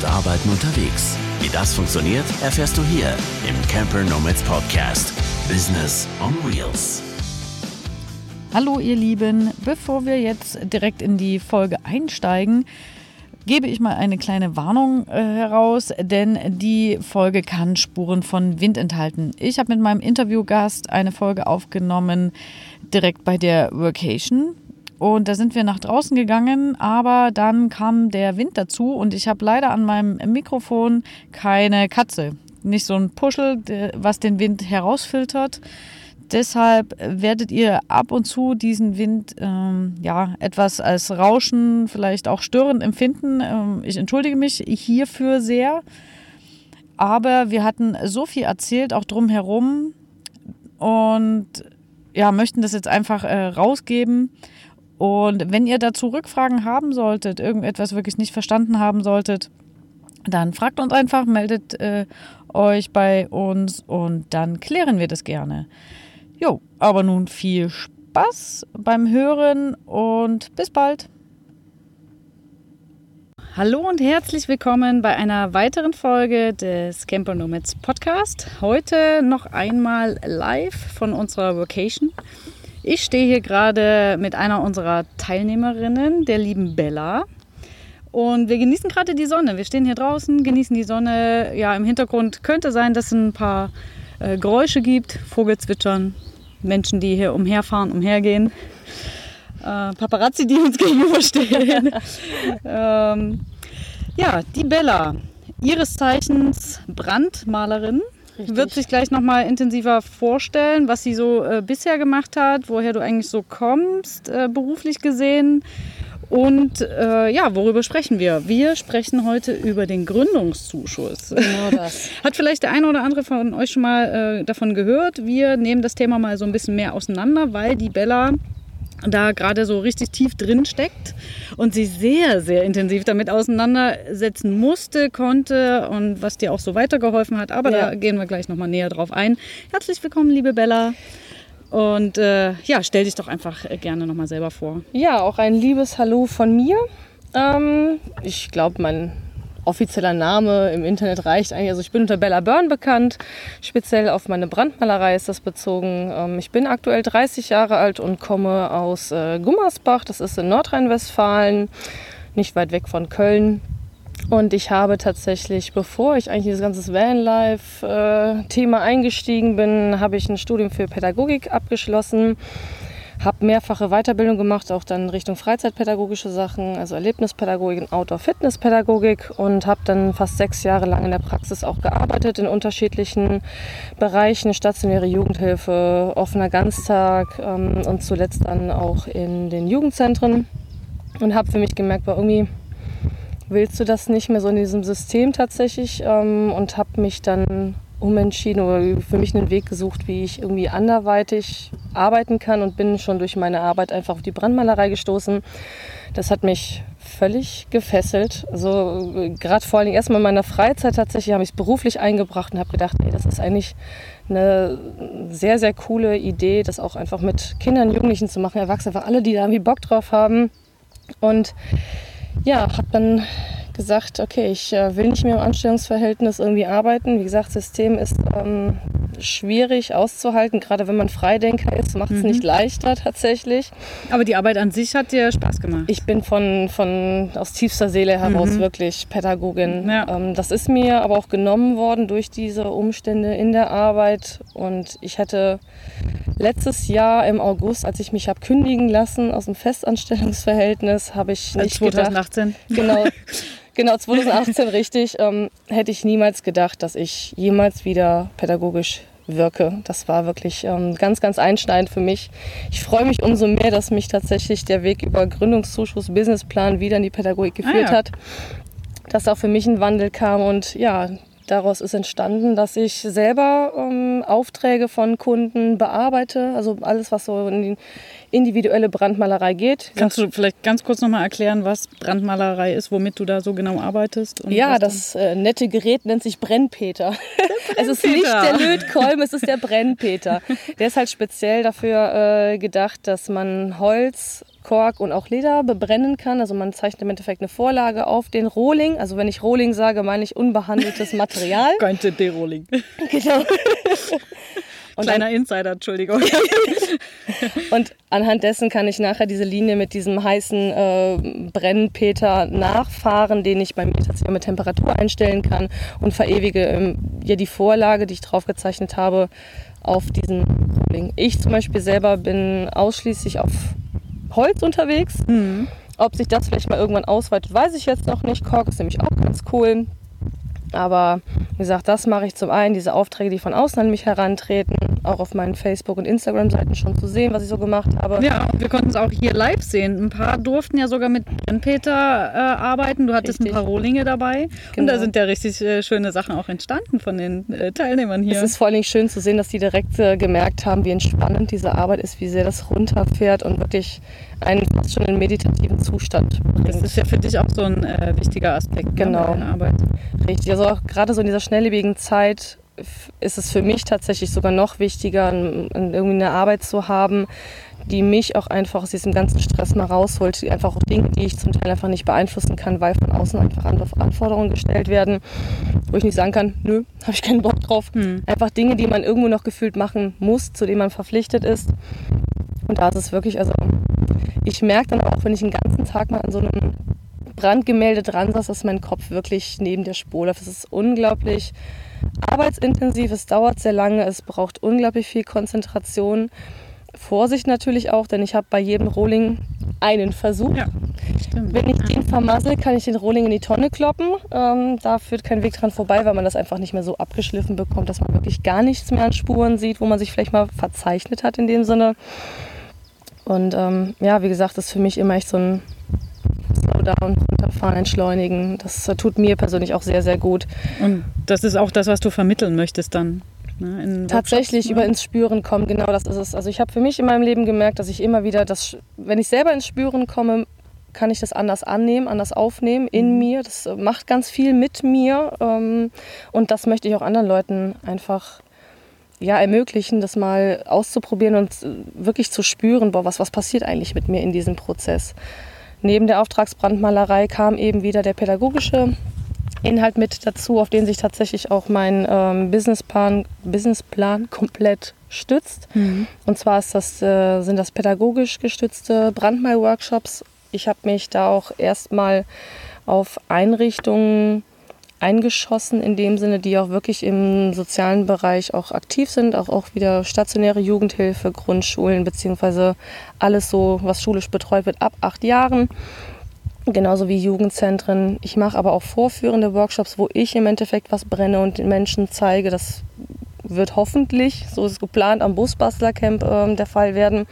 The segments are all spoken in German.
und Arbeiten unterwegs. Wie das funktioniert, erfährst du hier im Camper Nomads Podcast. Business on Wheels. Hallo ihr Lieben, bevor wir jetzt direkt in die Folge einsteigen, gebe ich mal eine kleine Warnung äh, heraus, denn die Folge kann Spuren von Wind enthalten. Ich habe mit meinem Interviewgast eine Folge aufgenommen direkt bei der Vacation. Und da sind wir nach draußen gegangen, aber dann kam der Wind dazu und ich habe leider an meinem Mikrofon keine Katze. Nicht so ein Puschel, was den Wind herausfiltert. Deshalb werdet ihr ab und zu diesen Wind ähm, ja etwas als Rauschen, vielleicht auch störend empfinden. Ähm, ich entschuldige mich hierfür sehr. Aber wir hatten so viel erzählt, auch drumherum. Und ja, möchten das jetzt einfach äh, rausgeben. Und wenn ihr dazu Rückfragen haben solltet, irgendetwas wirklich nicht verstanden haben solltet, dann fragt uns einfach, meldet äh, euch bei uns und dann klären wir das gerne. Jo, aber nun viel Spaß beim Hören und bis bald. Hallo und herzlich willkommen bei einer weiteren Folge des Camper Nomads Podcast. Heute noch einmal live von unserer Vacation. Ich stehe hier gerade mit einer unserer Teilnehmerinnen, der lieben Bella. Und wir genießen gerade die Sonne. Wir stehen hier draußen, genießen die Sonne. Ja, im Hintergrund könnte sein, dass es ein paar äh, Geräusche gibt, Vogelzwitschern, Menschen, die hier umherfahren, umhergehen. Äh, Paparazzi, die uns gegenüberstehen. ähm, ja, die Bella, ihres Zeichens Brandmalerin. Richtig. Wird sich gleich nochmal intensiver vorstellen, was sie so äh, bisher gemacht hat, woher du eigentlich so kommst, äh, beruflich gesehen. Und äh, ja, worüber sprechen wir? Wir sprechen heute über den Gründungszuschuss. Genau das. Hat vielleicht der eine oder andere von euch schon mal äh, davon gehört. Wir nehmen das Thema mal so ein bisschen mehr auseinander, weil die Bella da gerade so richtig tief drin steckt und sie sehr, sehr intensiv damit auseinandersetzen musste, konnte und was dir auch so weitergeholfen hat. Aber ja. da gehen wir gleich nochmal näher drauf ein. Herzlich willkommen, liebe Bella. Und äh, ja, stell dich doch einfach gerne nochmal selber vor. Ja, auch ein liebes Hallo von mir. Ähm, ich glaube, mein offizieller Name im Internet reicht eigentlich. Also ich bin unter Bella Byrne bekannt. Speziell auf meine Brandmalerei ist das bezogen. Ähm, ich bin aktuell 30 Jahre alt und komme aus äh, Gummersbach. Das ist in Nordrhein-Westfalen, nicht weit weg von Köln. Und ich habe tatsächlich, bevor ich eigentlich dieses ganze Vanlife-Thema äh, eingestiegen bin, habe ich ein Studium für Pädagogik abgeschlossen habe mehrfache Weiterbildung gemacht, auch dann Richtung Freizeitpädagogische Sachen, also Erlebnispädagogik und Outdoor-Fitnesspädagogik und habe dann fast sechs Jahre lang in der Praxis auch gearbeitet in unterschiedlichen Bereichen, stationäre Jugendhilfe, offener Ganztag ähm, und zuletzt dann auch in den Jugendzentren. Und habe für mich gemerkt, war irgendwie willst du das nicht mehr so in diesem System tatsächlich ähm, und habe mich dann umentschieden oder für mich einen Weg gesucht, wie ich irgendwie anderweitig arbeiten kann und bin schon durch meine Arbeit einfach auf die Brandmalerei gestoßen. Das hat mich völlig gefesselt. Also gerade vor allem erstmal in meiner Freizeit tatsächlich habe ich es beruflich eingebracht und habe gedacht, ey, das ist eigentlich eine sehr, sehr coole Idee, das auch einfach mit Kindern, Jugendlichen zu machen, Erwachsene, einfach alle, die da irgendwie Bock drauf haben. Und ja, habe dann gesagt, okay, ich äh, will nicht mehr im Anstellungsverhältnis irgendwie arbeiten. Wie gesagt, das System ist ähm, schwierig auszuhalten, gerade wenn man Freidenker ist, macht es mhm. nicht leichter tatsächlich. Aber die Arbeit an sich hat dir Spaß gemacht? Ich bin von, von aus tiefster Seele heraus mhm. wirklich Pädagogin. Ja. Ähm, das ist mir aber auch genommen worden durch diese Umstände in der Arbeit und ich hatte letztes Jahr im August, als ich mich habe kündigen lassen aus dem Festanstellungsverhältnis, habe ich nicht 2018. gedacht. Genau. Genau, 2018 richtig. Ähm, hätte ich niemals gedacht, dass ich jemals wieder pädagogisch wirke. Das war wirklich ähm, ganz, ganz einschneidend für mich. Ich freue mich umso mehr, dass mich tatsächlich der Weg über Gründungszuschuss, Businessplan wieder in die Pädagogik geführt ah, ja. hat. Dass auch für mich ein Wandel kam und ja, daraus ist entstanden, dass ich selber ähm, Aufträge von Kunden bearbeite, also alles, was so in die individuelle Brandmalerei geht. Kannst du vielleicht ganz kurz nochmal erklären, was Brandmalerei ist, womit du da so genau arbeitest? ja, das äh, nette Gerät nennt sich Brennpeter. es ist nicht der Lötkolben, es ist der Brennpeter. Der ist halt speziell dafür äh, gedacht, dass man Holz Kork und auch Leder bebrennen kann. Also man zeichnet im Endeffekt eine Vorlage auf den Rohling. Also wenn ich Rohling sage, meine ich unbehandeltes Material. Könnte D-Rohling. Genau. Und Kleiner dann, Insider, Entschuldigung. und anhand dessen kann ich nachher diese Linie mit diesem heißen äh, Brennpeter nachfahren, den ich bei mir tatsächlich mit Temperatur einstellen kann und verewige ähm, ja die Vorlage, die ich drauf gezeichnet habe, auf diesen Rohling. Ich zum Beispiel selber bin ausschließlich auf Holz unterwegs. Mhm. Ob sich das vielleicht mal irgendwann ausweitet, weiß ich jetzt noch nicht. Kork ist nämlich auch ganz cool. Aber wie gesagt, das mache ich zum einen, diese Aufträge, die von außen an mich herantreten, auch auf meinen Facebook- und Instagram-Seiten schon zu sehen, was ich so gemacht habe. Ja, wir konnten es auch hier live sehen. Ein paar durften ja sogar mit Brennpeter äh, arbeiten. Du hattest richtig. ein paar Rohlinge dabei. Genau. Und da genau. sind ja richtig äh, schöne Sachen auch entstanden von den äh, Teilnehmern hier. Es ist vor allem schön zu sehen, dass die direkt äh, gemerkt haben, wie entspannend diese Arbeit ist, wie sehr das runterfährt und wirklich einen fast schon in meditativen Zustand bringt. Das ist ja für dich auch so ein äh, wichtiger Aspekt ne, genau. Ne, Arbeit. Richtig, also auch gerade so in dieser schnelllebigen Zeit ist es für mich tatsächlich sogar noch wichtiger, irgendwie eine Arbeit zu haben, die mich auch einfach aus diesem ganzen Stress mal rausholt. Einfach auch Dinge, die ich zum Teil einfach nicht beeinflussen kann, weil von außen einfach andere Anforderungen gestellt werden, wo ich nicht sagen kann, nö, habe ich keinen Bock drauf. Hm. Einfach Dinge, die man irgendwo noch gefühlt machen muss, zu denen man verpflichtet ist. Und da ist es wirklich, also ich merke dann auch, wenn ich den ganzen Tag mal an so einem Brandgemälde dran saß, dass mein Kopf wirklich neben der Spur läuft. Es ist unglaublich arbeitsintensiv, es dauert sehr lange, es braucht unglaublich viel Konzentration. Vorsicht natürlich auch, denn ich habe bei jedem Rohling einen Versuch. Ja, Wenn ich den vermassel, kann ich den Rohling in die Tonne kloppen. Ähm, da führt kein Weg dran vorbei, weil man das einfach nicht mehr so abgeschliffen bekommt, dass man wirklich gar nichts mehr an Spuren sieht, wo man sich vielleicht mal verzeichnet hat in dem Sinne. Und ähm, ja, wie gesagt, das ist für mich immer echt so ein Slowdown, runterfahren, entschleunigen. Das tut mir persönlich auch sehr, sehr gut. Und das ist auch das, was du vermitteln möchtest dann? Ne, Tatsächlich ne? über ins Spüren kommen, genau das ist es. Also ich habe für mich in meinem Leben gemerkt, dass ich immer wieder das, wenn ich selber ins Spüren komme, kann ich das anders annehmen, anders aufnehmen in mhm. mir. Das macht ganz viel mit mir ähm, und das möchte ich auch anderen Leuten einfach ja, ermöglichen, das mal auszuprobieren und wirklich zu spüren, boah, was, was passiert eigentlich mit mir in diesem Prozess. Neben der Auftragsbrandmalerei kam eben wieder der pädagogische Inhalt mit dazu, auf den sich tatsächlich auch mein ähm, Businessplan, Businessplan komplett stützt. Mhm. Und zwar ist das, äh, sind das pädagogisch gestützte Brandmal-Workshops. Ich habe mich da auch erstmal auf Einrichtungen eingeschossen in dem Sinne, die auch wirklich im sozialen Bereich auch aktiv sind, auch, auch wieder stationäre Jugendhilfe, Grundschulen beziehungsweise alles so, was schulisch betreut wird ab acht Jahren. Genauso wie Jugendzentren. Ich mache aber auch vorführende Workshops, wo ich im Endeffekt was brenne und den Menschen zeige. Das wird hoffentlich, so ist es geplant, am Busbastlercamp äh, der Fall werden.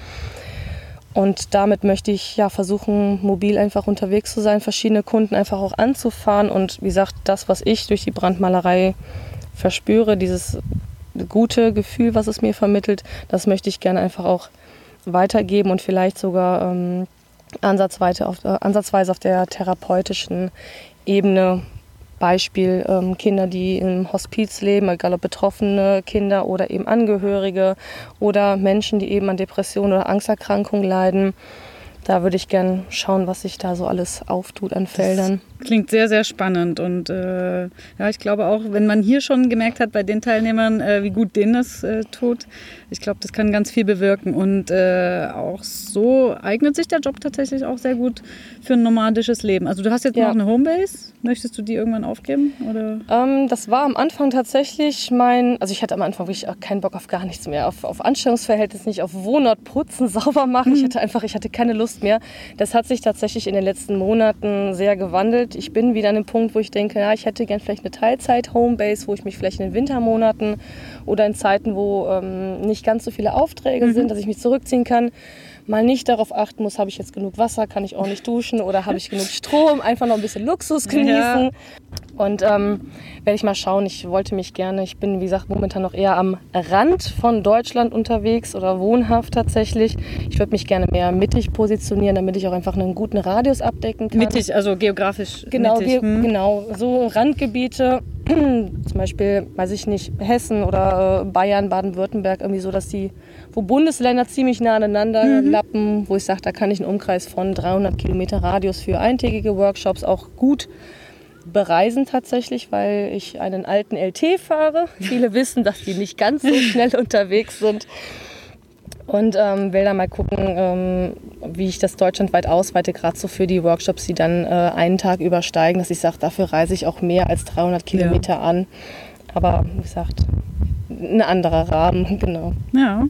Und damit möchte ich ja versuchen, mobil einfach unterwegs zu sein, verschiedene Kunden einfach auch anzufahren. Und wie gesagt, das, was ich durch die Brandmalerei verspüre, dieses gute Gefühl, was es mir vermittelt, das möchte ich gerne einfach auch weitergeben und vielleicht sogar ähm, ansatzweise, auf, äh, ansatzweise auf der therapeutischen Ebene Beispiel ähm, Kinder, die im Hospiz leben, egal ob betroffene Kinder oder eben Angehörige oder Menschen, die eben an Depressionen oder Angsterkrankungen leiden. Da würde ich gerne schauen, was sich da so alles auftut an Feldern. Das klingt sehr, sehr spannend. Und äh, ja, ich glaube auch, wenn man hier schon gemerkt hat bei den Teilnehmern, äh, wie gut denen das äh, tut, ich glaube, das kann ganz viel bewirken. Und äh, auch so eignet sich der Job tatsächlich auch sehr gut für ein nomadisches Leben. Also du hast jetzt ja. noch eine Homebase. Möchtest du die irgendwann aufgeben? Oder? Ähm, das war am Anfang tatsächlich mein, also ich hatte am Anfang wirklich auch keinen Bock auf gar nichts mehr, auf, auf Anstellungsverhältnis nicht, auf Wohnort putzen, sauber machen. Mhm. Ich hatte einfach, ich hatte keine Lust mehr. Das hat sich tatsächlich in den letzten Monaten sehr gewandelt. Ich bin wieder an dem Punkt, wo ich denke, ja, ich hätte gern vielleicht eine Teilzeit-Homebase, wo ich mich vielleicht in den Wintermonaten oder in Zeiten, wo ähm, nicht ganz so viele Aufträge mhm. sind, dass ich mich zurückziehen kann mal nicht darauf achten muss, habe ich jetzt genug Wasser, kann ich ordentlich duschen oder habe ich genug Strom, einfach noch ein bisschen Luxus genießen. Ja. Und ähm, werde ich mal schauen. Ich wollte mich gerne, ich bin wie gesagt momentan noch eher am Rand von Deutschland unterwegs oder wohnhaft tatsächlich. Ich würde mich gerne mehr mittig positionieren, damit ich auch einfach einen guten Radius abdecken kann. Mittig, also geografisch. Genau, mittig. ge hm. genau. So Randgebiete, zum Beispiel, weiß ich nicht, Hessen oder äh, Bayern, Baden-Württemberg, irgendwie so, dass die, wo Bundesländer ziemlich nah aneinander Mhm. lappen, wo ich sage, da kann ich einen Umkreis von 300 Kilometer Radius für eintägige Workshops auch gut bereisen tatsächlich, weil ich einen alten LT fahre. Viele wissen, dass die nicht ganz so schnell unterwegs sind. Und ähm, will da mal gucken, ähm, wie ich das deutschlandweit ausweite, gerade so für die Workshops, die dann äh, einen Tag übersteigen, dass ich sage, dafür reise ich auch mehr als 300 Kilometer an. Aber wie gesagt, ein anderer Rahmen, genau. Ja.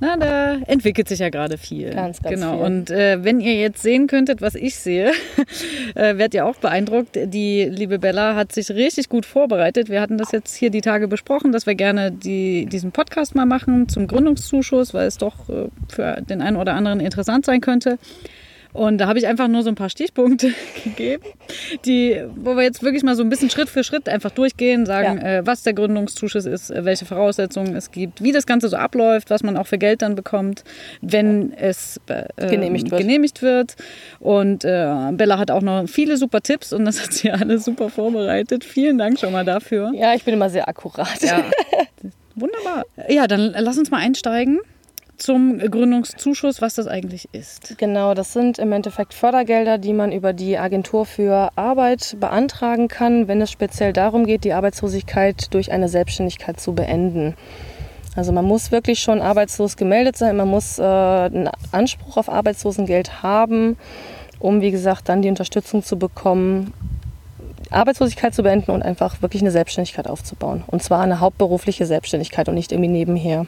Na, da entwickelt sich ja gerade viel. Ganz, ganz genau. viel. Und äh, wenn ihr jetzt sehen könntet, was ich sehe, äh, werdet ihr auch beeindruckt. Die liebe Bella hat sich richtig gut vorbereitet. Wir hatten das jetzt hier die Tage besprochen, dass wir gerne die, diesen Podcast mal machen zum Gründungszuschuss, weil es doch äh, für den einen oder anderen interessant sein könnte. Und da habe ich einfach nur so ein paar Stichpunkte gegeben, die, wo wir jetzt wirklich mal so ein bisschen Schritt für Schritt einfach durchgehen, sagen, Ja. äh, was der Gründungszuschuss ist, äh, welche Voraussetzungen es gibt, wie das Ganze so abläuft, was man auch für Geld dann bekommt, wenn es äh, Genehmigt wird. genehmigt wird. Und äh, Bella hat auch noch viele super Tipps und das hat sie alles super vorbereitet. Vielen Dank schon mal dafür. Ja, ich bin immer sehr akkurat. Ja, wunderbar. Ja, dann lass uns mal einsteigen zum Gründungszuschuss, was das eigentlich ist. Genau, das sind im Endeffekt Fördergelder, die man über die Agentur für Arbeit beantragen kann, wenn es speziell darum geht, die Arbeitslosigkeit durch eine Selbstständigkeit zu beenden. Also man muss wirklich schon arbeitslos gemeldet sein, man muss äh, einen Anspruch auf Arbeitslosengeld haben, um wie gesagt dann die Unterstützung zu bekommen, Arbeitslosigkeit zu beenden und einfach wirklich eine Selbstständigkeit aufzubauen. Und zwar eine hauptberufliche Selbstständigkeit und nicht irgendwie nebenher.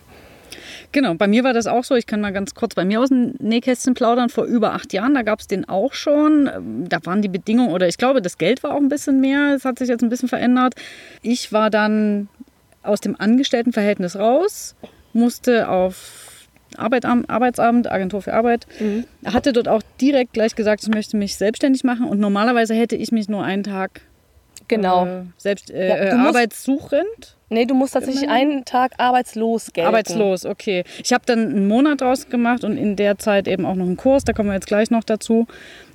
Genau, bei mir war das auch so. Ich kann mal ganz kurz bei mir aus dem Nähkästchen plaudern. Vor über acht Jahren, da gab es den auch schon. Da waren die Bedingungen, oder ich glaube, das Geld war auch ein bisschen mehr. Es hat sich jetzt ein bisschen verändert. Ich war dann aus dem Angestelltenverhältnis raus, musste auf Arbeit, Arbeitsamt, Agentur für Arbeit, hatte dort auch direkt gleich gesagt, ich möchte mich selbstständig machen. Und normalerweise hätte ich mich nur einen Tag Genau. äh, selbst äh, Ja, äh, musst- arbeitssuchend Nee, du musst tatsächlich einen Tag arbeitslos gelten. Arbeitslos, okay. Ich habe dann einen Monat draus gemacht und in der Zeit eben auch noch einen Kurs, da kommen wir jetzt gleich noch dazu.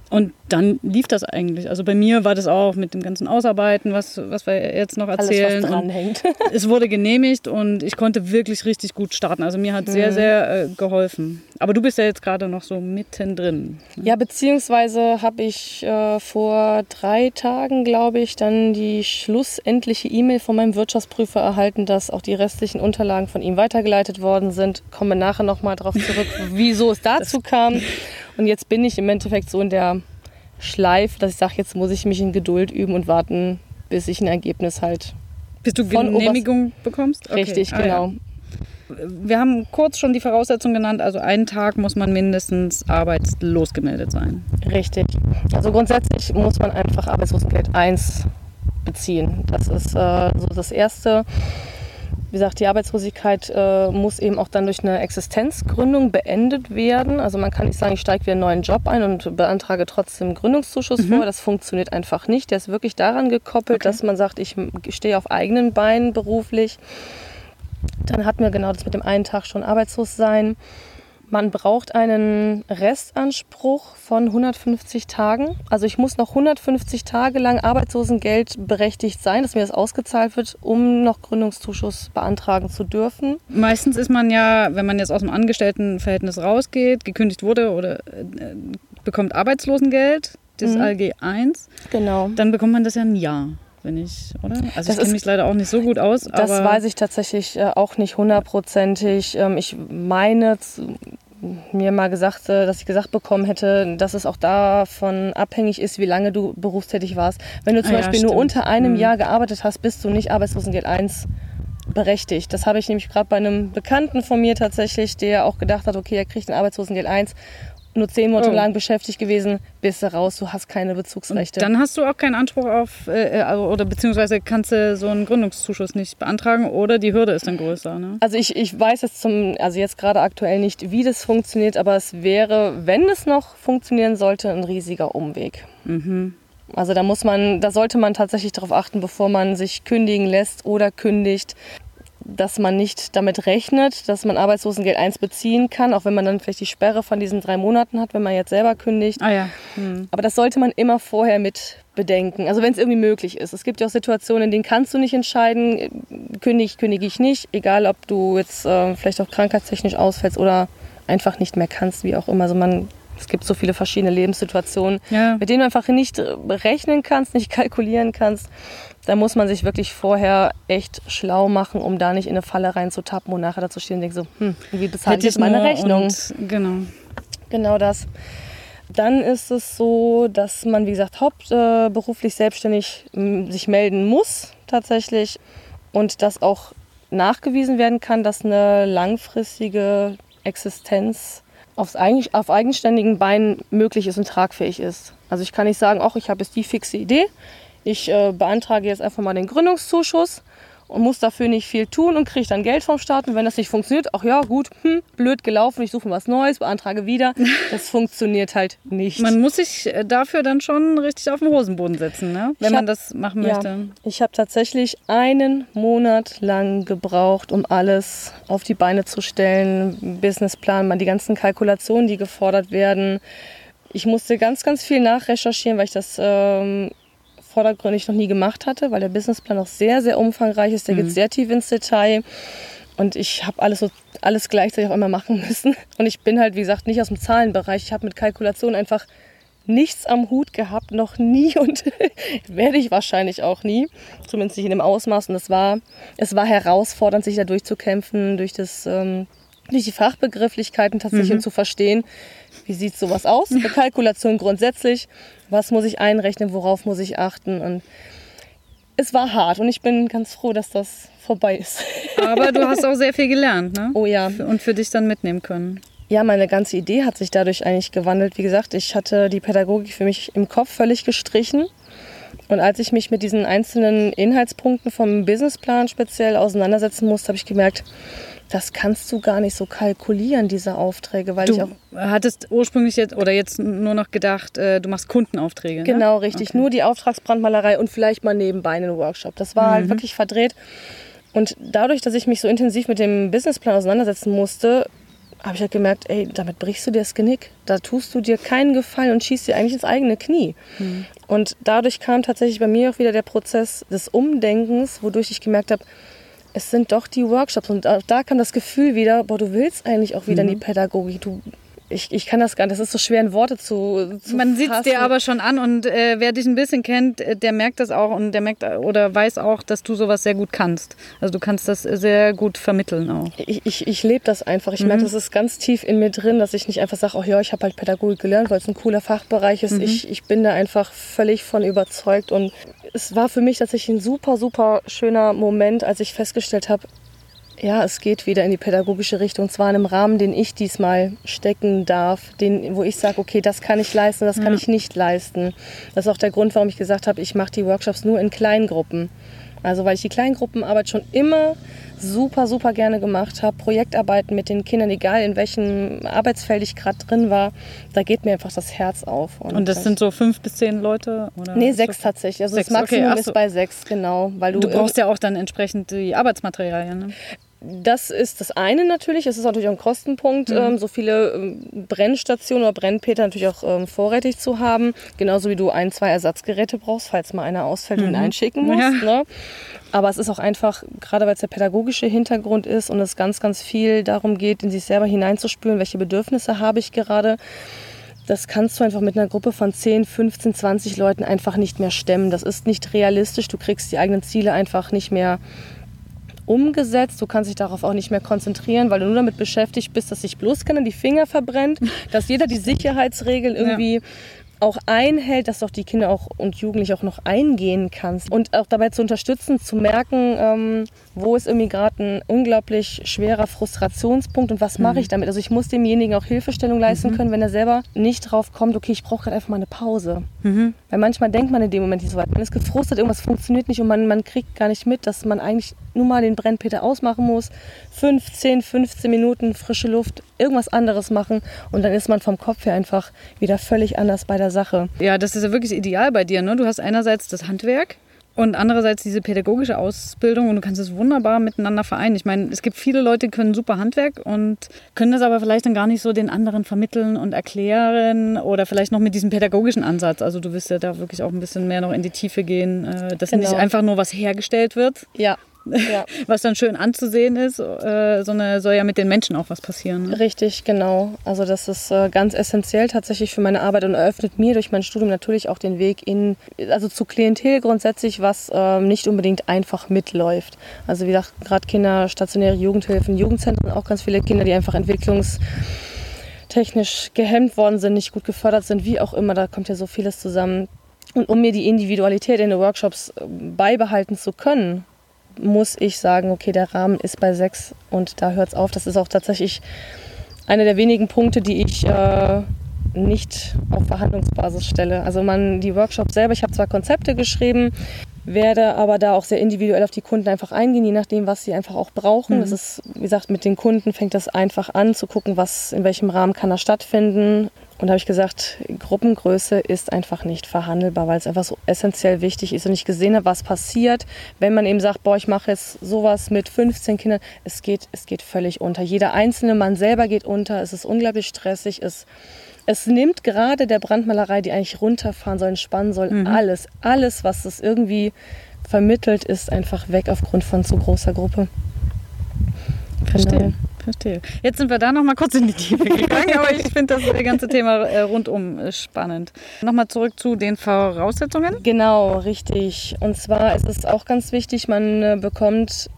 Und dann lief das eigentlich. Also bei mir war das auch mit dem ganzen Ausarbeiten, was, was wir jetzt noch Alles, erzählen. was und dranhängt. es wurde genehmigt und ich konnte wirklich richtig gut starten. Also mir hat Mhm. sehr, sehr äh, geholfen. Aber du bist ja jetzt gerade noch so mittendrin. Ja, beziehungsweise habe ich äh, vor drei Tagen, glaube ich, dann die schlussendliche E-Mail von meinem Wirtschaftsprüfer erhalten, dass auch die restlichen Unterlagen von ihm weitergeleitet worden sind. Komme nachher nochmal darauf zurück, wieso es dazu kam. Und jetzt bin ich im Endeffekt so in der Schleife, dass ich sage, jetzt muss ich mich in Geduld üben und warten, bis ich ein Ergebnis halt Bis du Von Genehmigung bekommst? Okay. richtig, Ah, ja. genau. Wir haben kurz schon die Voraussetzungen genannt. Also einen Tag muss man mindestens arbeitslos gemeldet sein. Richtig. Also grundsätzlich muss man einfach Arbeitslosengeld 1 beziehen. Das ist äh, so das Erste. Wie gesagt, die Arbeitslosigkeit äh, muss eben auch dann durch eine Existenzgründung beendet werden. Also man kann nicht sagen, ich steige wieder einen neuen Job ein und beantrage trotzdem Gründungszuschuss vor. Das funktioniert einfach nicht. Der ist wirklich daran gekoppelt, Okay. dass man sagt, ich stehe auf eigenen Beinen beruflich. Dann hatten wir genau das mit dem einen Tag schon arbeitslos sein. Man braucht einen Restanspruch von 150 Tagen. Also ich muss noch 150 Tage lang Arbeitslosengeld berechtigt sein, dass mir das ausgezahlt wird, um noch Gründungszuschuss beantragen zu dürfen. Meistens ist man ja, wenn man jetzt aus dem Angestelltenverhältnis rausgeht, gekündigt wurde oder äh, bekommt Arbeitslosengeld, das Mhm. ALG 1, Genau. dann bekommt man das ja ein Jahr, wenn ich, oder? Also Das ich kenne mich leider auch nicht so gut aus, Das weiß ich tatsächlich äh, auch nicht hundertprozentig. Ähm, Ich meine, mir mal gesagt, äh, dass ich gesagt bekommen hätte, dass es auch davon abhängig ist, wie lange du berufstätig warst. Wenn du zum Ah ja, Beispiel nur stimmt. unter einem Mhm. Jahr gearbeitet hast, bist du nicht Arbeitslosengeld 1 berechtigt. Das habe ich nämlich gerade bei einem Bekannten von mir tatsächlich, der auch gedacht hat, okay, er kriegt ein Arbeitslosengeld 1, nur zehn Monate Oh. lang beschäftigt gewesen, bist du raus, du hast keine Bezugsrechte. dann hast du auch keinen Anspruch auf, äh, also, oder beziehungsweise kannst du so einen Gründungszuschuss nicht beantragen oder die Hürde ist dann größer, ne? Also ich, ich weiß jetzt zum, also jetzt gerade aktuell nicht, wie das funktioniert, aber es wäre, wenn es noch funktionieren sollte, ein riesiger Umweg. Also da muss man, da sollte man tatsächlich darauf achten, bevor man sich kündigen lässt oder kündigt, dass man nicht damit rechnet, dass man Arbeitslosengeld 1 beziehen kann, auch wenn man dann vielleicht die Sperre von diesen drei Monaten hat, wenn man jetzt selber kündigt. Ah ja. Hm. Aber das sollte man immer vorher mit bedenken. Also wenn es irgendwie möglich ist. Es gibt ja auch Situationen, in denen kannst du nicht entscheiden, kündige ich, kündige ich nicht, egal ob du jetzt äh, vielleicht auch krankheitstechnisch ausfällst oder einfach nicht mehr kannst, wie auch immer. Also man es gibt so viele verschiedene Lebenssituationen, Ja. mit denen du einfach nicht rechnen kannst, nicht kalkulieren kannst. Da muss man sich wirklich vorher echt schlau machen, um da nicht in eine Falle reinzutappen und nachher dazu stehen und denken so, hm, wie bezahle ich jetzt meine Rechnung? Und, genau. Genau das. Dann ist es so, dass man, wie gesagt, hauptberuflich selbstständig m, sich melden muss tatsächlich und dass auch nachgewiesen werden kann, dass eine langfristige Existenz aufs eigen, auf eigenständigen Beinen möglich ist und tragfähig ist. Also ich kann nicht sagen, ach, ich habe jetzt die fixe Idee, ich äh, beantrage jetzt einfach mal den Gründungszuschuss und muss dafür nicht viel tun und kriege dann Geld vom Staat. Und wenn das nicht funktioniert, ach ja, gut, hm, blöd gelaufen, ich suche mir was Neues, beantrage wieder. Das funktioniert halt nicht. Man muss sich äh, dafür dann schon richtig auf den Hosenboden setzen, ne? wenn Ich man hab- das machen ja, möchte. ich habe tatsächlich einen Monat lang gebraucht, um alles auf die Beine zu stellen. Businessplan, mal die ganzen Kalkulationen, die gefordert werden. Ich musste ganz, ganz viel nachrecherchieren, weil ich das ähm, vordergründig noch nie gemacht hatte, weil der Businessplan auch sehr, sehr umfangreich ist. Der geht sehr tief ins Detail. Und ich habe alles, so, alles gleichzeitig auch immer machen müssen. Und ich bin halt, wie gesagt, nicht aus dem Zahlenbereich. Ich habe mit Kalkulationen einfach nichts am Hut gehabt, noch nie und werde ich wahrscheinlich auch nie. Zumindest nicht in dem Ausmaß. Und es war, es war herausfordernd, sich da durchzukämpfen, durch, das, ähm, durch die Fachbegrifflichkeiten tatsächlich und zu verstehen, wie sieht sowas aus. Eine Kalkulation grundsätzlich, was muss ich einrechnen, worauf muss ich achten. Und es war hart und ich bin ganz froh, dass das vorbei ist. Aber du hast auch sehr viel gelernt ne? Oh ja. und für dich dann mitnehmen können. Ja, meine ganze Idee hat sich dadurch eigentlich gewandelt. Wie gesagt, ich hatte die Pädagogik für mich im Kopf völlig gestrichen. Und als ich mich mit diesen einzelnen Inhaltspunkten vom Businessplan speziell auseinandersetzen musste, habe ich gemerkt, das kannst du gar nicht so kalkulieren, diese Aufträge, weil ich auch Du hattest ursprünglich jetzt oder jetzt nur noch gedacht, äh, du machst Kundenaufträge. Ne? Genau, richtig. Nur die Auftragsbrandmalerei und vielleicht mal nebenbei einen Workshop. Das war halt wirklich verdreht. Und dadurch, dass ich mich so intensiv mit dem Businessplan auseinandersetzen musste, habe ich halt gemerkt, ey, damit brichst du dir das Genick. Da tust du dir keinen Gefallen und schießt dir eigentlich ins eigene Knie. Und dadurch kam tatsächlich bei mir auch wieder der Prozess des Umdenkens, wodurch ich gemerkt habe, es sind doch die Workshops. Und auch da kam das Gefühl wieder, boah, du willst eigentlich auch wieder in die Pädagogik. Du, ich, ich kann das gar nicht, das ist so schwer in Worte zu, zu Man sieht es dir aber schon an und äh, wer dich ein bisschen kennt, äh, der merkt das auch und der merkt äh, oder weiß auch, dass du sowas sehr gut kannst. Also du kannst das sehr gut vermitteln auch. Ich, ich, ich lebe das einfach. Ich merke, das ist ganz tief in mir drin, dass ich nicht einfach sage, oh ja, ich habe halt Pädagogik gelernt, weil es ein cooler Fachbereich ist. Ich, ich bin da einfach völlig von überzeugt. Und es war für mich tatsächlich ein super, super schöner Moment, als ich festgestellt habe, ja, es geht wieder in die pädagogische Richtung. Und zwar in einem Rahmen, den ich diesmal stecken darf, den, wo ich sage, okay, das kann ich leisten, das kann ich nicht leisten. Das ist auch der Grund, warum ich gesagt habe, ich mache die Workshops nur in Kleingruppen. Also weil ich die Kleingruppenarbeit schon immer super, super gerne gemacht habe. Projektarbeiten mit den Kindern, egal in welchem Arbeitsfeld ich gerade drin war, da geht mir einfach das Herz auf. Und das sind so fünf bis zehn Leute? Oder Nee, sechs so- tatsächlich. Also Sechs, das Maximum okay, ist bei sechs, genau. Weil du, Du brauchst ja auch dann entsprechend die Arbeitsmaterialien. Ne? Das ist das eine natürlich. Es ist natürlich auch ein Kostenpunkt, Mhm. ähm, so viele ähm, Brennstationen oder Brennpeter natürlich auch ähm, vorrätig zu haben. Genauso wie du ein, zwei Ersatzgeräte brauchst, falls mal einer ausfällt und ihn einschicken musst. Mhm. Ja. Ne? Aber es ist auch einfach, gerade weil es der pädagogische Hintergrund ist und es ganz, ganz viel darum geht, in sich selber hineinzuspüren, welche Bedürfnisse habe ich gerade. Das kannst du einfach mit einer Gruppe von 10, 15, 20 Leuten einfach nicht mehr stemmen. Das ist nicht realistisch. Du kriegst die eigenen Ziele einfach nicht mehr umgesetzt. Du kannst dich darauf auch nicht mehr konzentrieren, weil du nur damit beschäftigt bist, dass sich bloß keiner die Finger verbrennt, dass jeder die Sicherheitsregeln irgendwie auch einhält, dass du auch die Kinder auch und Jugendliche auch noch eingehen kannst und auch dabei zu unterstützen, zu merken, ähm, wo ist irgendwie gerade ein unglaublich schwerer Frustrationspunkt und was mache ich damit? Also ich muss demjenigen auch Hilfestellung leisten können, wenn er selber nicht drauf kommt, okay, ich brauche gerade einfach mal eine Pause. Weil manchmal denkt man in dem Moment nicht so weit. Man ist gefrustet, irgendwas funktioniert nicht und man, man kriegt gar nicht mit, dass man eigentlich nur mal den Brennpeter ausmachen muss. 15, 15 Minuten frische Luft, irgendwas anderes machen und dann ist man vom Kopf her einfach wieder völlig anders bei der der Sache. Ja, das ist ja wirklich ideal bei dir. Ne? Du hast einerseits das Handwerk, und andererseits diese pädagogische Ausbildung und du kannst es wunderbar miteinander vereinen. Ich meine, es gibt viele Leute, die können super Handwerk und können das aber vielleicht dann gar nicht so den anderen vermitteln und erklären oder vielleicht noch mit diesem pädagogischen Ansatz. Also du wirst ja da wirklich auch ein bisschen mehr noch in die Tiefe gehen, äh, dass genau. nicht einfach nur was hergestellt wird. Ja, ja. was dann schön anzusehen ist, äh, sondern soll ja mit den Menschen auch was passieren. Ne? Richtig, genau. Also das ist äh, ganz essentiell tatsächlich für meine Arbeit und eröffnet mir durch mein Studium natürlich auch den Weg in, also zu Klientel grundsätzlich, was äh, nicht unbedingt einfach mitläuft. Also wie gesagt, gerade Kinder, stationäre Jugendhilfen, Jugendzentren, auch ganz viele Kinder, die einfach entwicklungstechnisch gehemmt worden sind, nicht gut gefördert sind, wie auch immer, da kommt ja so vieles zusammen. Und um mir die Individualität in den Workshops äh, beibehalten zu können, muss ich sagen, okay, der Rahmen ist bei sechs und da hört es auf. Das ist auch tatsächlich einer der wenigen Punkte, die ich äh, nicht auf Verhandlungsbasis stelle. Also man, die Workshops selber, ich habe zwar Konzepte geschrieben, werde aber da auch sehr individuell auf die Kunden einfach eingehen, je nachdem, was sie einfach auch brauchen. Mhm. Das ist, wie gesagt, mit den Kunden fängt das einfach an, zu gucken, was, in welchem Rahmen kann das stattfinden. Und da habe ich gesagt, Gruppengröße ist einfach nicht verhandelbar, weil es einfach so essentiell wichtig ist. Und ich gesehen habe, was passiert, wenn man eben sagt, boah, ich mache jetzt sowas mit 15 Kindern. Es geht, es geht völlig unter. Jeder einzelne Mann selber geht unter. Es ist unglaublich stressig. Es, es nimmt gerade der Brandmalerei, die eigentlich runterfahren soll, entspannen soll, mhm. alles, alles, was es irgendwie vermittelt, ist einfach weg aufgrund von zu großer Gruppe. Verstehe. Genau verstehe. Jetzt sind wir da noch mal kurz in die Tiefe gegangen, aber ich finde das ganze Thema äh, rundum äh, spannend. Nochmal zurück zu den Voraussetzungen. Genau, richtig. Und zwar ist es auch ganz wichtig, man äh, bekommt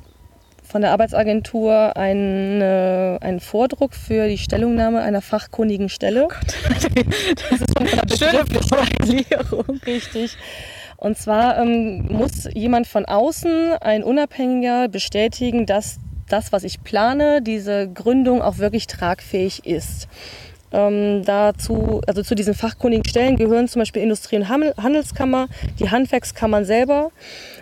von der Arbeitsagentur einen, einen Vordruck für die Stellungnahme einer fachkundigen Stelle. Oh das ist schon eine schöne Formulierung. Richtig. Und zwar ähm, muss jemand von außen, ein Unabhängiger, bestätigen, dass das, was ich plane, diese Gründung auch wirklich tragfähig ist. Ähm, dazu, also zu diesen fachkundigen Stellen gehören zum Beispiel Industrie- und Handelskammer, die Handwerkskammern selber.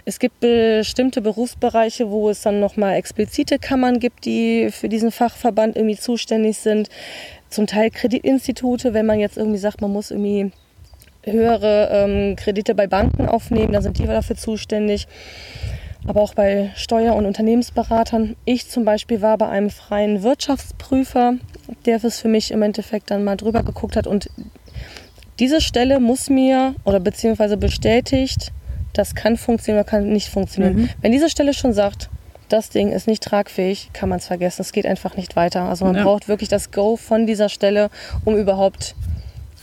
Es gibt bestimmte Berufsbereiche, wo es dann nochmal explizite Kammern gibt, die für diesen Fachverband irgendwie zuständig sind. Zum Teil Kreditinstitute, wenn man jetzt irgendwie sagt, man muss irgendwie höhere ähm, Kredite bei Banken aufnehmen, dann sind die dafür zuständig aber auch bei Steuer- und Unternehmensberatern. Ich zum Beispiel war bei einem freien Wirtschaftsprüfer, der es für mich im Endeffekt dann mal drüber geguckt hat. Und diese Stelle muss mir oder beziehungsweise bestätigt, das kann funktionieren oder kann nicht funktionieren. Mhm. Wenn diese Stelle schon sagt, das Ding ist nicht tragfähig, kann man es vergessen. Es geht einfach nicht weiter. Also man ja. braucht wirklich das Go von dieser Stelle, um überhaupt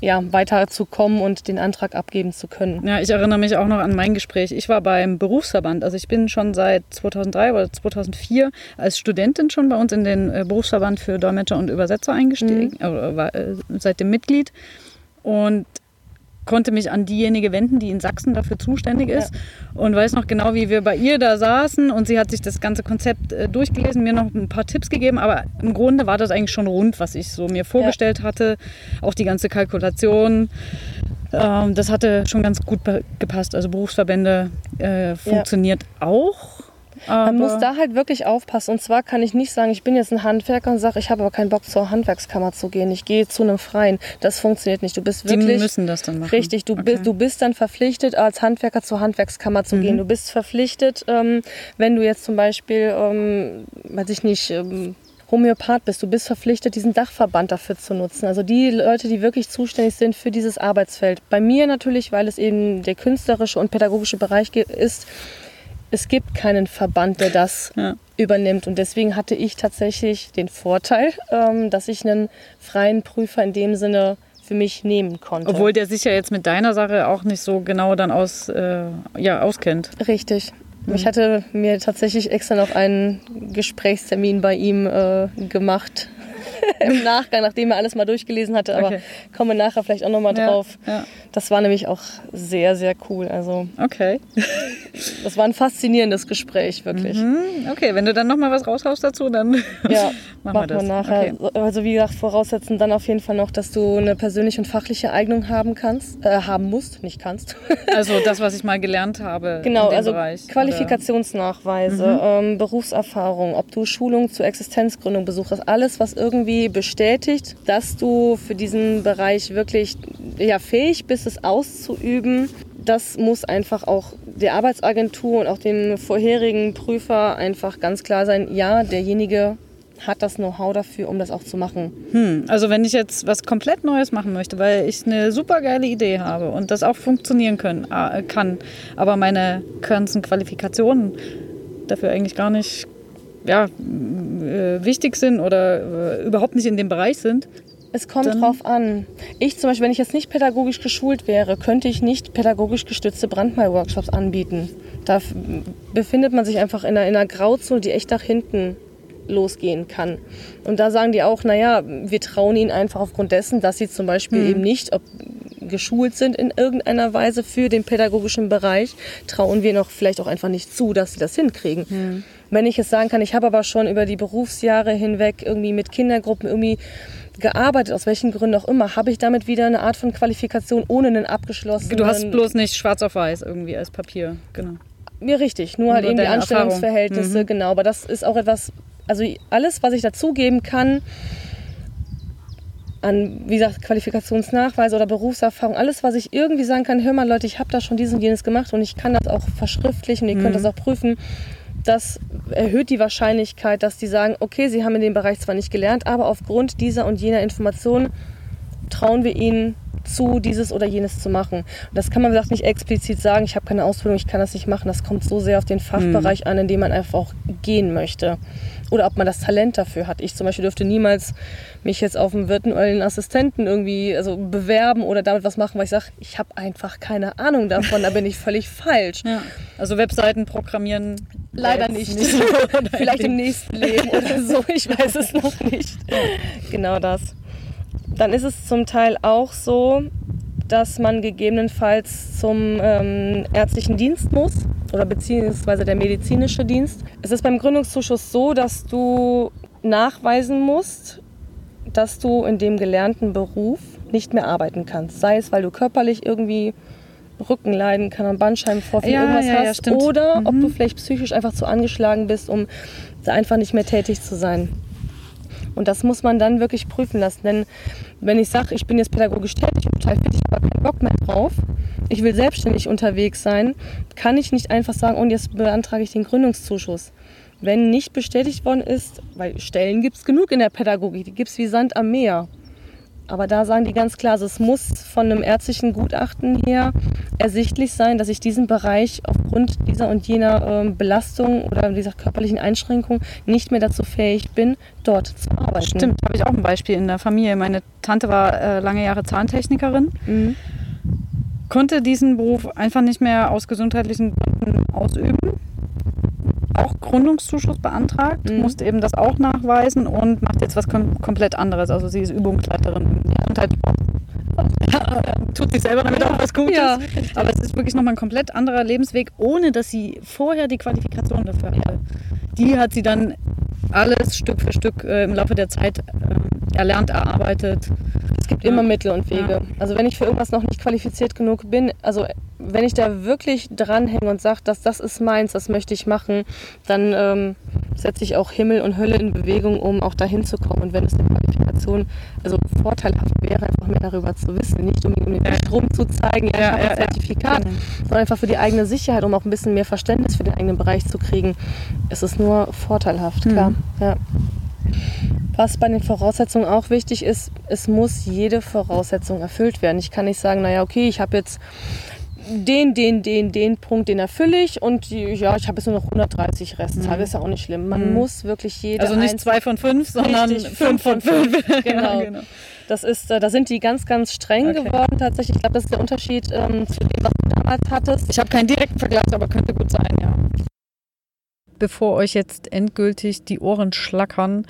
ja, weiterzukommen und den Antrag abgeben zu können. Ja, ich erinnere mich auch noch an mein Gespräch. Ich war beim Berufsverband. Also ich bin schon seit 2003 oder 2004 als Studentin schon bei uns in den äh, Berufsverband für Dolmetscher und Übersetzer eingestiegen, mhm. äh, war äh, seitdem Mitglied. Und konnte mich an diejenige wenden, die in Sachsen dafür zuständig ist. Ja. Und weiß noch genau, wie wir bei ihr da saßen und sie hat sich das ganze Konzept äh, durchgelesen, mir noch ein paar Tipps gegeben. Aber im Grunde war das eigentlich schon rund, was ich so mir vorgestellt ja. hatte. Auch die ganze Kalkulation. Ähm, das hatte schon ganz gut gepasst. Also Berufsverbände äh, funktioniert ja. auch aber Man muss da halt wirklich aufpassen. Und zwar kann ich nicht sagen, ich bin jetzt ein Handwerker und sage, ich habe aber keinen Bock zur Handwerkskammer zu gehen. Ich gehe zu einem Freien. Das funktioniert nicht. Du bist wirklich. Die müssen das dann machen. Richtig. Du, okay. bist, du bist dann verpflichtet, als Handwerker zur Handwerkskammer zu mhm. gehen. Du bist verpflichtet, ähm, wenn du jetzt zum Beispiel, ähm, weiß ich nicht, ähm, Homöopath bist, du bist verpflichtet, diesen Dachverband dafür zu nutzen. Also die Leute, die wirklich zuständig sind für dieses Arbeitsfeld. Bei mir natürlich, weil es eben der künstlerische und pädagogische Bereich ist, es gibt keinen Verband, der das ja. übernimmt. Und deswegen hatte ich tatsächlich den Vorteil, ähm, dass ich einen freien Prüfer in dem Sinne für mich nehmen konnte. Obwohl der sich ja jetzt mit deiner Sache auch nicht so genau dann aus, äh, ja, auskennt. Richtig. Mhm. Ich hatte mir tatsächlich extra noch einen Gesprächstermin bei ihm äh, gemacht, im Nachgang, nachdem er alles mal durchgelesen hatte. Aber okay. komme nachher vielleicht auch nochmal ja, drauf. Ja. Das war nämlich auch sehr, sehr cool. Also, okay. das war ein faszinierendes Gespräch, wirklich. Mhm. Okay, wenn du dann nochmal was raushaust dazu, dann ja, machen wir das. nachher. Okay. Also wie gesagt, voraussetzen dann auf jeden Fall noch, dass du eine persönliche und fachliche Eignung haben kannst, äh, haben musst, nicht kannst. also das, was ich mal gelernt habe. Genau, in also Bereich, Qualifikationsnachweise, mhm. ähm, Berufserfahrung, ob du Schulung zur Existenzgründung besuchst, alles, was irgendwie irgendwie bestätigt, dass du für diesen Bereich wirklich ja, fähig bist, es auszuüben. Das muss einfach auch der Arbeitsagentur und auch dem vorherigen Prüfer einfach ganz klar sein, ja, derjenige hat das Know-how dafür, um das auch zu machen. Hm, also wenn ich jetzt was komplett Neues machen möchte, weil ich eine super geile Idee habe und das auch funktionieren können, äh, kann, aber meine ganzen Qualifikationen dafür eigentlich gar nicht ja, äh, wichtig sind oder äh, überhaupt nicht in dem Bereich sind. Es kommt drauf an. Ich zum Beispiel, wenn ich jetzt nicht pädagogisch geschult wäre, könnte ich nicht pädagogisch gestützte Brandmal-Workshops anbieten. Da befindet man sich einfach in einer, in einer Grauzone, die echt nach hinten losgehen kann. Und da sagen die auch, naja, wir trauen ihnen einfach aufgrund dessen, dass sie zum Beispiel mhm. eben nicht ob, geschult sind in irgendeiner Weise für den pädagogischen Bereich, trauen wir noch vielleicht auch einfach nicht zu, dass sie das hinkriegen. Mhm. Wenn ich es sagen kann, ich habe aber schon über die Berufsjahre hinweg irgendwie mit Kindergruppen irgendwie gearbeitet, aus welchen Gründen auch immer, habe ich damit wieder eine Art von Qualifikation ohne einen abgeschlossenen... Du hast bloß nicht schwarz auf weiß irgendwie als Papier, genau. Ja, richtig. Nur, nur halt eben die Anstellungsverhältnisse, mhm. genau. Aber das ist auch etwas, also alles, was ich dazugeben kann, an, wie gesagt, Qualifikationsnachweise oder Berufserfahrung, alles, was ich irgendwie sagen kann, hör mal Leute, ich habe da schon diesen und jenes gemacht und ich kann das auch verschriftlichen, ihr mhm. könnt das auch prüfen, das erhöht die Wahrscheinlichkeit, dass die sagen, okay, sie haben in dem Bereich zwar nicht gelernt, aber aufgrund dieser und jener Informationen trauen wir ihnen zu, dieses oder jenes zu machen. Und das kann man gesagt nicht explizit sagen, ich habe keine Ausbildung, ich kann das nicht machen. Das kommt so sehr auf den Fachbereich mhm. an, in dem man einfach auch gehen möchte oder ob man das Talent dafür hat. Ich zum Beispiel dürfte niemals mich jetzt auf einen virtuellen Assistenten irgendwie also bewerben oder damit was machen, weil ich sage, ich habe einfach keine Ahnung davon, da bin ich völlig falsch. Ja. Also Webseiten programmieren leider nicht. nicht. Vielleicht im nächsten Leben oder so, ich weiß es noch nicht. Genau das. Dann ist es zum Teil auch so, dass man gegebenenfalls zum ähm, ärztlichen Dienst muss oder beziehungsweise der medizinische Dienst. Es ist beim Gründungszuschuss so, dass du nachweisen musst, dass du in dem gelernten Beruf nicht mehr arbeiten kannst. Sei es, weil du körperlich irgendwie Rücken leiden kann, am Bandscheibenvorfall ja, irgendwas ja, hast. Ja, oder mhm. ob du vielleicht psychisch einfach zu angeschlagen bist, um da einfach nicht mehr tätig zu sein. Und das muss man dann wirklich prüfen lassen. Denn wenn ich sage, ich bin jetzt pädagogisch tätig, total fit, ich habe keinen Bock mehr drauf, ich will selbstständig unterwegs sein, kann ich nicht einfach sagen, und jetzt beantrage ich den Gründungszuschuss. Wenn nicht bestätigt worden ist, weil Stellen gibt es genug in der Pädagogik, die gibt es wie Sand am Meer. Aber da sagen die ganz klar, also es muss von einem ärztlichen Gutachten her ersichtlich sein, dass ich diesen Bereich aufgrund dieser und jener äh, Belastung oder dieser körperlichen Einschränkung nicht mehr dazu fähig bin, dort zu arbeiten. Stimmt, habe ich auch ein Beispiel in der Familie. Meine Tante war äh, lange Jahre Zahntechnikerin, mhm. konnte diesen Beruf einfach nicht mehr aus gesundheitlichen Gründen ausüben auch Gründungszuschuss beantragt, mhm. musste eben das auch nachweisen und macht jetzt was kom komplett anderes. Also sie ist Übungsleiterin. Und halt tut sich selber damit auch was Gutes. Ja. Aber es ist wirklich nochmal ein komplett anderer Lebensweg, ohne dass sie vorher die Qualifikation dafür hatte. Die hat sie dann alles Stück für Stück äh, im Laufe der Zeit äh, erlernt, erarbeitet. Es gibt ja. immer Mittel und Wege. Also wenn ich für irgendwas noch nicht qualifiziert genug bin, also wenn ich da wirklich dranhänge und sage, dass das ist meins, das möchte ich machen, dann ähm, setze ich auch Himmel und Hölle in Bewegung, um auch dahin zu kommen. Und wenn es eine Qualifikation also vorteilhaft wäre, einfach mehr darüber zu wissen, nicht um, um den ja. Strom zu zeigen, ja, ich habe ein Zertifikat, genau. sondern einfach für die eigene Sicherheit, um auch ein bisschen mehr Verständnis für den eigenen Bereich zu kriegen, ist es nur vorteilhaft, klar. Mhm. Ja. Was bei den Voraussetzungen auch wichtig ist, es muss jede Voraussetzung erfüllt werden. Ich kann nicht sagen, naja, okay, ich habe jetzt den, den, den, den Punkt, den erfülle ich und ja, ich habe jetzt nur noch 130 Resttage, mhm. ist ja auch nicht schlimm. Man mhm. muss wirklich jede Also nicht zwei von fünf, sondern fünf von fünf. genau. genau. Das ist, äh, da sind die ganz, ganz streng okay. geworden tatsächlich. Ich glaube, das ist der Unterschied ähm, zu dem, was du damals hattest. Ich habe keinen direkten Vergleich, aber könnte gut sein, ja. Bevor euch jetzt endgültig die Ohren schlackern,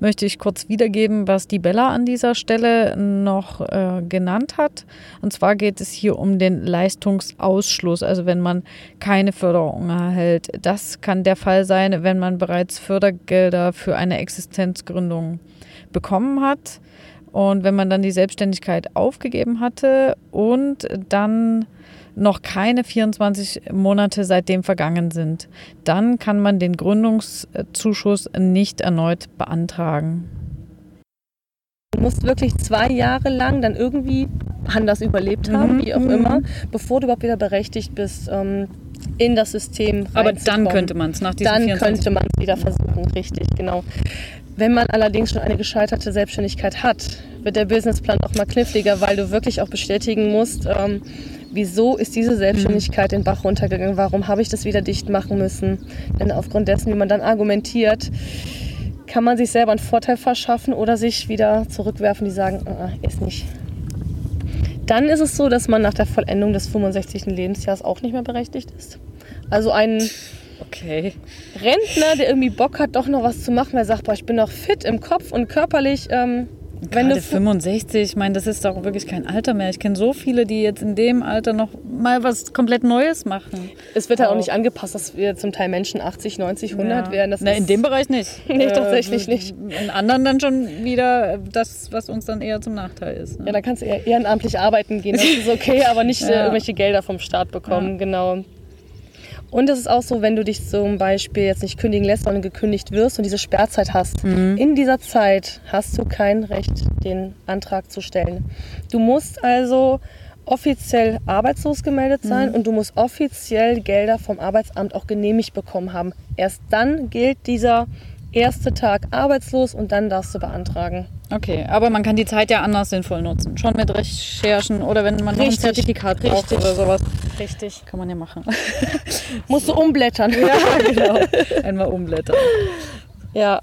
möchte ich kurz wiedergeben, was die Bella an dieser Stelle noch äh, genannt hat. Und zwar geht es hier um den Leistungsausschluss, also wenn man keine Förderung erhält. Das kann der Fall sein, wenn man bereits Fördergelder für eine Existenzgründung bekommen hat und wenn man dann die Selbstständigkeit aufgegeben hatte und dann noch keine 24 Monate seitdem vergangen sind, dann kann man den Gründungszuschuss nicht erneut beantragen. Du musst wirklich zwei Jahre lang dann irgendwie anders überlebt haben, Mhm, wie auch mhm. immer, bevor du überhaupt wieder berechtigt bist, ähm, in das System Aber dann könnte man es nach diesen Dann 24 könnte man es wieder versuchen, richtig, genau. Wenn man allerdings schon eine gescheiterte Selbstständigkeit hat, wird der Businessplan auch mal kniffliger, weil du wirklich auch bestätigen musst, ähm, wieso ist diese Selbstständigkeit den Bach runtergegangen, warum habe ich das wieder dicht machen müssen. Denn aufgrund dessen, wie man dann argumentiert, kann man sich selber einen Vorteil verschaffen oder sich wieder zurückwerfen, die sagen, ah, ist nicht. Dann ist es so, dass man nach der Vollendung des 65. Lebensjahres auch nicht mehr berechtigt ist. Also ein Okay. Rentner, der irgendwie Bock hat, doch noch was zu machen, der sagt, boah, ich bin noch fit im Kopf und körperlich. Ähm, wenn Gerade du 65, ich meine, das ist doch wirklich kein Alter mehr. Ich kenne so viele, die jetzt in dem Alter noch mal was komplett Neues machen. es wird halt auch Auch. nicht angepasst, dass wir zum Teil Menschen 80, 90, 100 Ja. werden. Das Na, in dem Bereich nicht. Nee, tatsächlich nicht. In anderen dann schon wieder das, was uns dann eher zum Nachteil ist. Ne? Ja, da kannst du eher ehrenamtlich arbeiten gehen, das ist okay, aber nicht äh, Ja. irgendwelche Gelder vom Staat bekommen, genau. Und es ist auch so, wenn du dich zum Beispiel jetzt nicht kündigen lässt, sondern gekündigt wirst und diese Sperrzeit hast, Mhm. in dieser Zeit hast du kein Recht, den Antrag zu stellen. Du musst also offiziell arbeitslos gemeldet Mhm. sein und du musst offiziell Gelder vom Arbeitsamt auch genehmigt bekommen haben. Erst dann gilt dieser erste Tag arbeitslos und dann darfst du beantragen. Okay, aber man kann die Zeit ja anders sinnvoll nutzen. Schon mit Recherchen oder wenn man noch ein Zertifikat braucht richtig. oder sowas. Richtig. Kann man ja machen. Musst du umblättern. ja, genau. Einmal umblättern. ja.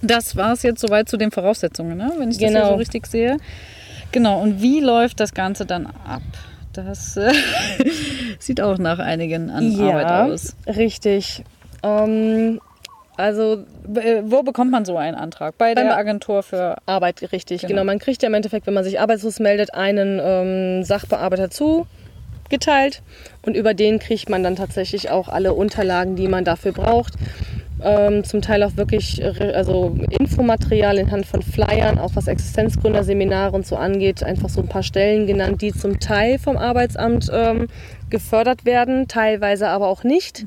Das war es jetzt soweit zu den Voraussetzungen, ne? wenn ich das Genau. so richtig sehe. Genau, und wie läuft das Ganze dann ab? Das äh, sieht auch nach einigen an Arbeit aus. richtig. Ähm, also Äh, Wo bekommt man so einen Antrag? Bei der Agentur für. Arbeit, richtig. Genau. Genau. man kriegt ja im Endeffekt, wenn man sich arbeitslos meldet, einen ähm, Sachbearbeiter zugeteilt und über den kriegt man dann tatsächlich auch alle Unterlagen, die man dafür braucht. Ähm, zum Teil auch wirklich äh, also Infomaterial in Hand von Flyern, auch was Existenzgründerseminare und so angeht, einfach so ein paar Stellen genannt, die zum Teil vom Arbeitsamt ähm, gefördert werden, teilweise aber auch nicht.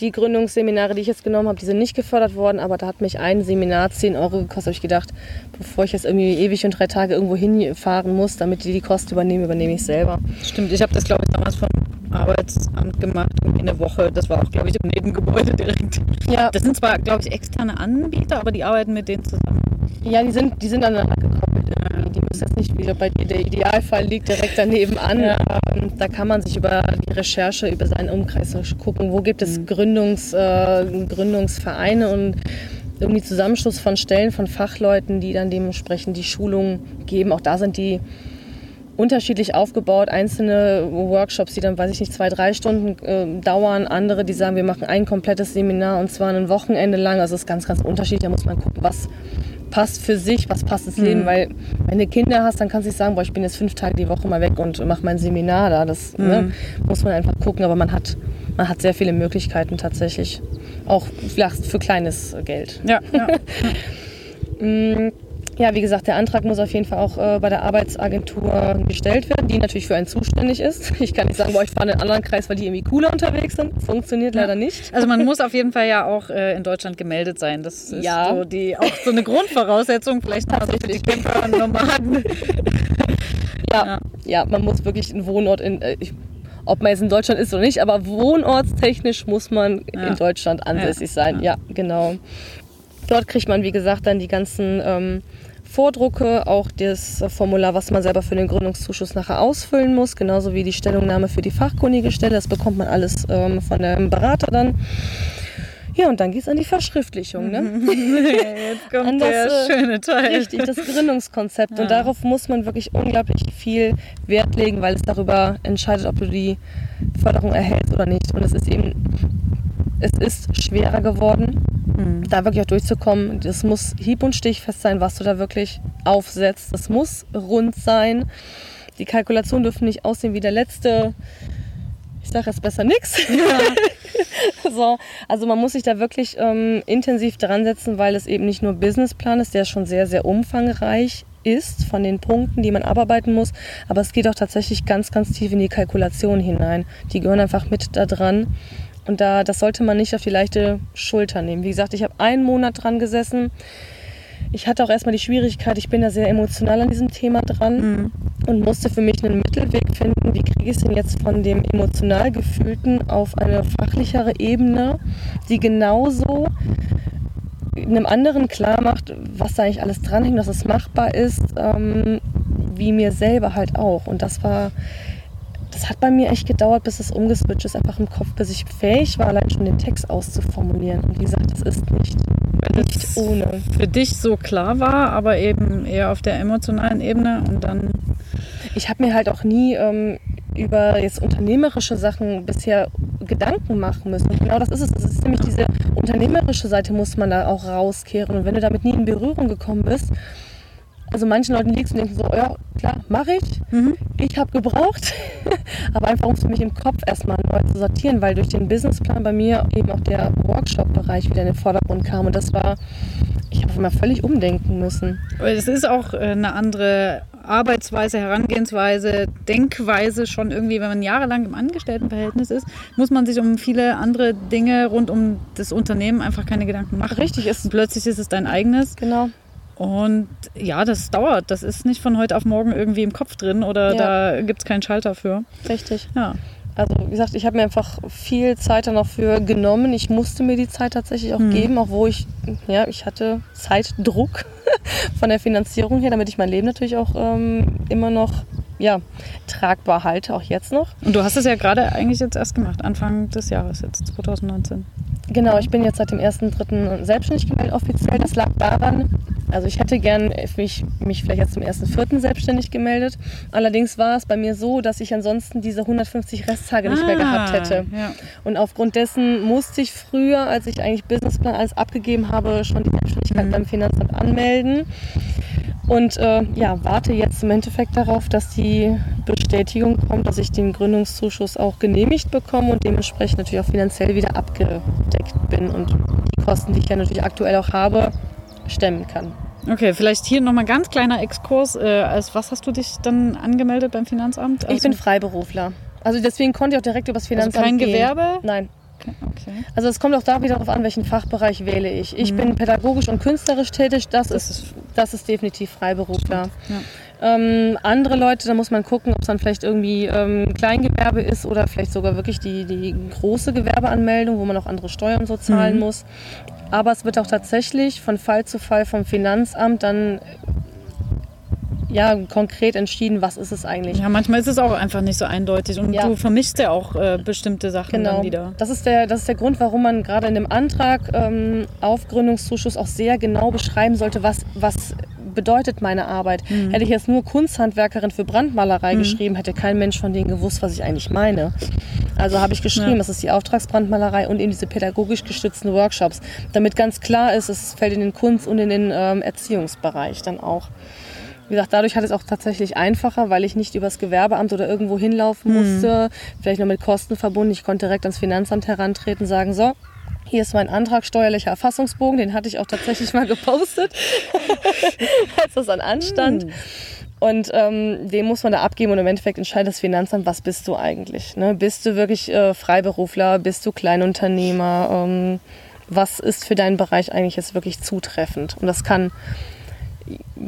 Die Gründungsseminare, die ich jetzt genommen habe, die sind nicht gefördert worden, aber da hat mich ein Seminar 10 Euro gekostet. habe ich gedacht, bevor ich jetzt irgendwie ewig und drei Tage irgendwo hinfahren muss, damit die die Kosten übernehmen, übernehme ich selber. Stimmt, ich habe das, glaube ich, damals vom Arbeitsamt gemacht, irgendwie eine Woche. Das war auch, glaube ich, im Nebengebäude direkt. Ja, Das sind zwar, glaube ich, externe Anbieter, aber die arbeiten mit denen zusammen. ja die, sind, die sind aneinander gekoppelt. irgendwie. Die müssen jetzt nicht wieder bei dir. Der Idealfall liegt direkt daneben an. Ja. Ähm, da kann man sich über die Recherche, über seinen Umkreis gucken, wo gibt es Gründungs, äh, Gründungsvereine und irgendwie Zusammenschluss von Stellen von Fachleuten, die dann dementsprechend die Schulungen geben. Auch da sind die unterschiedlich aufgebaut. Einzelne Workshops, die dann, weiß ich nicht, zwei, drei Stunden äh, dauern. Andere, die sagen, wir machen ein komplettes Seminar und zwar ein Wochenende lang. Also es ist ganz, ganz unterschiedlich. Da muss man gucken, was passt für sich, was passt ins Leben. Weil wenn du Kinder hast, dann kannst du nicht sagen, boah, ich bin jetzt fünf Tage die Woche mal weg und mache mein Seminar da. Das ne, muss man einfach gucken. Aber man hat, man hat sehr viele Möglichkeiten tatsächlich. Auch vielleicht für kleines Geld. Ja, ja. Ja, wie gesagt, der Antrag muss auf jeden Fall auch äh, bei der Arbeitsagentur gestellt werden, die natürlich für einen zuständig ist. Ich kann nicht sagen, boah, ich fahre in einen anderen Kreis, weil die irgendwie cooler unterwegs sind. Funktioniert leider nicht. Also man muss auf jeden Fall ja auch äh, in Deutschland gemeldet sein. Das ist Ja. so die, auch so eine Grundvoraussetzung, vielleicht mal so für die Camper und Nomaden. Ja, Ja. ja. man muss wirklich einen Wohnort in. Äh, ich, ob man jetzt in Deutschland ist oder nicht, aber wohnortstechnisch muss man Ja. in Deutschland ansässig Ja. sein. Ja. genau. Dort kriegt man, wie gesagt, dann die ganzen ähm, Vordrucke, auch das Formular, was man selber für den Gründungszuschuss nachher ausfüllen muss, genauso wie die Stellungnahme für die fachkundige Stelle. Das bekommt man alles ähm, von dem Berater dann. Ja, und dann geht es an die Verschriftlichung. Ne? Jetzt kommt An das, der äh, schöne Teil. Richtig, das Gründungskonzept. Ja. Und darauf muss man wirklich unglaublich viel Wert legen, weil es darüber entscheidet, ob du die Förderung erhältst oder nicht. Und es ist eben, es ist schwerer geworden, Mhm. da wirklich auch durchzukommen. Das muss hieb- und stichfest sein, was du da wirklich aufsetzt. Das muss rund sein. Die Kalkulationen dürfen nicht aussehen wie der letzte. Ich sage jetzt besser nichts. So, also man muss sich da wirklich ähm, intensiv dran setzen, weil es eben nicht nur Businessplan ist, der schon sehr, sehr umfangreich ist von den Punkten, die man abarbeiten muss, aber es geht auch tatsächlich ganz, ganz tief in die Kalkulation hinein. Die gehören einfach mit da dran. Und da, das sollte man nicht auf die leichte Schulter nehmen. Wie gesagt, ich habe einen Monat dran gesessen. ich hatte auch erstmal die Schwierigkeit, ich bin da sehr emotional an diesem Thema dran Mhm. und musste für mich einen Mittelweg finden, wie kriege ich es denn jetzt von dem emotional gefühlten auf eine fachlichere Ebene, die genauso einem anderen klar macht, was da eigentlich alles dranhängt, dass es machbar ist, ähm, wie mir selber halt auch. Und das war, das hat bei mir echt gedauert, bis es umgeswitcht ist, einfach im Kopf, bis ich fähig war, allein schon den Text auszuformulieren. Und wie gesagt, das ist nicht, nicht das ohne. Für dich so klar war, aber eben eher auf der emotionalen Ebene und dann. Ich habe mir halt auch nie ähm, über jetzt unternehmerische Sachen bisher Gedanken machen müssen. Und genau das ist es. Das ist nämlich diese unternehmerische Seite muss man da auch rauskehren. Und wenn du damit nie in Berührung gekommen bist, also manchen Leuten liegst und denken so, ja klar, mache ich. Mhm. Ich habe gebraucht, aber einfach um es für mich im Kopf erstmal neu zu sortieren, weil durch den Businessplan bei mir eben auch der Workshop-Bereich wieder in den Vordergrund kam. Und das war, ich habe immer völlig umdenken müssen. Es ist auch äh, eine andere Arbeitsweise, Herangehensweise, Denkweise schon irgendwie, wenn man jahrelang im Angestelltenverhältnis ist, muss man sich um viele andere Dinge rund um das Unternehmen einfach keine Gedanken machen. Richtig Und ist, plötzlich ist es dein eigenes. genau. Und ja, das dauert. Das ist nicht von heute auf morgen irgendwie im Kopf drin oder Ja. da gibt es keinen Schalter für. Richtig. Ja. Also wie gesagt, ich habe mir einfach viel Zeit dann auch für genommen. Ich musste mir die Zeit tatsächlich auch Mhm. geben, auch wo ich, ja, ich hatte Zeitdruck von der Finanzierung her, damit ich mein Leben natürlich auch ähm, immer noch ja, tragbar halte, auch jetzt noch. Und du hast es ja gerade eigentlich jetzt erst gemacht, Anfang des Jahres jetzt, 2019. Genau, ich bin jetzt seit dem 1.3. selbstständig gemeldet offiziell. Das lag daran, also ich hätte gern mich, mich vielleicht jetzt zum 1.4. selbstständig gemeldet. Allerdings war es bei mir so, dass ich ansonsten diese 150 Resttage nicht mehr gehabt hätte. Ah, Ja. Und aufgrund dessen musste ich früher, als ich eigentlich Businessplan alles abgegeben habe, schon die Selbstständigkeit Mhm. beim Finanzamt anmelden. Und äh, ja, warte jetzt im Endeffekt darauf, dass die Bestätigung kommt, dass ich den Gründungszuschuss auch genehmigt bekomme und dementsprechend natürlich auch finanziell wieder abgedeckt bin und die Kosten, die ich ja natürlich aktuell auch habe, stemmen kann. Okay, vielleicht hier nochmal ganz kleiner Exkurs. Äh, als was hast du dich dann angemeldet beim Finanzamt? ich bin Freiberufler. Also deswegen konnte ich auch direkt übers also Finanzamt kein gehen. Gewerbe? Nein. Okay. Also es kommt auch da wieder darauf an, welchen Fachbereich wähle ich. Ich Mhm. bin pädagogisch und künstlerisch tätig, das, Das ist, ist- das ist definitiv Freiberufler. Ja. Ähm, andere Leute, da muss man gucken, ob es dann vielleicht irgendwie ähm, Kleingewerbe ist oder vielleicht sogar wirklich die, die große Gewerbeanmeldung, wo man auch andere Steuern so zahlen Mhm. muss. Aber es wird auch tatsächlich von Fall zu Fall vom Finanzamt dann ja, konkret entschieden, was ist es eigentlich. Ja, manchmal ist es auch einfach nicht so eindeutig und Ja. du vermischst ja auch äh, bestimmte Sachen Genau. dann wieder. Das ist, der, das ist der Grund, warum man gerade in dem Antrag ähm, auf Gründungszuschuss auch sehr genau beschreiben sollte, was, was bedeutet meine Arbeit. Mhm. Hätte ich jetzt nur Kunsthandwerkerin für Brandmalerei geschrieben, hätte kein Mensch von denen gewusst, was ich eigentlich meine. Also habe ich geschrieben, Ja. das ist die Auftragsbrandmalerei und eben diese pädagogisch gestützten Workshops, damit ganz klar ist, es fällt in den Kunst- und in den ähm, Erziehungsbereich dann auch. Wie gesagt, dadurch hat es auch tatsächlich einfacher, weil ich nicht übers Gewerbeamt oder irgendwo hinlaufen musste, vielleicht noch mit Kosten verbunden. Ich konnte direkt ans Finanzamt herantreten, sagen, so, hier ist mein Antrag steuerlicher Erfassungsbogen, den hatte ich auch tatsächlich mal gepostet, als das dann anstand. Und ähm, den muss man da abgeben und im Endeffekt entscheidet das Finanzamt, was bist du eigentlich? Ne? Bist du wirklich äh, Freiberufler? Bist du Kleinunternehmer? Ähm, was ist für deinen Bereich eigentlich jetzt wirklich zutreffend? Und das kann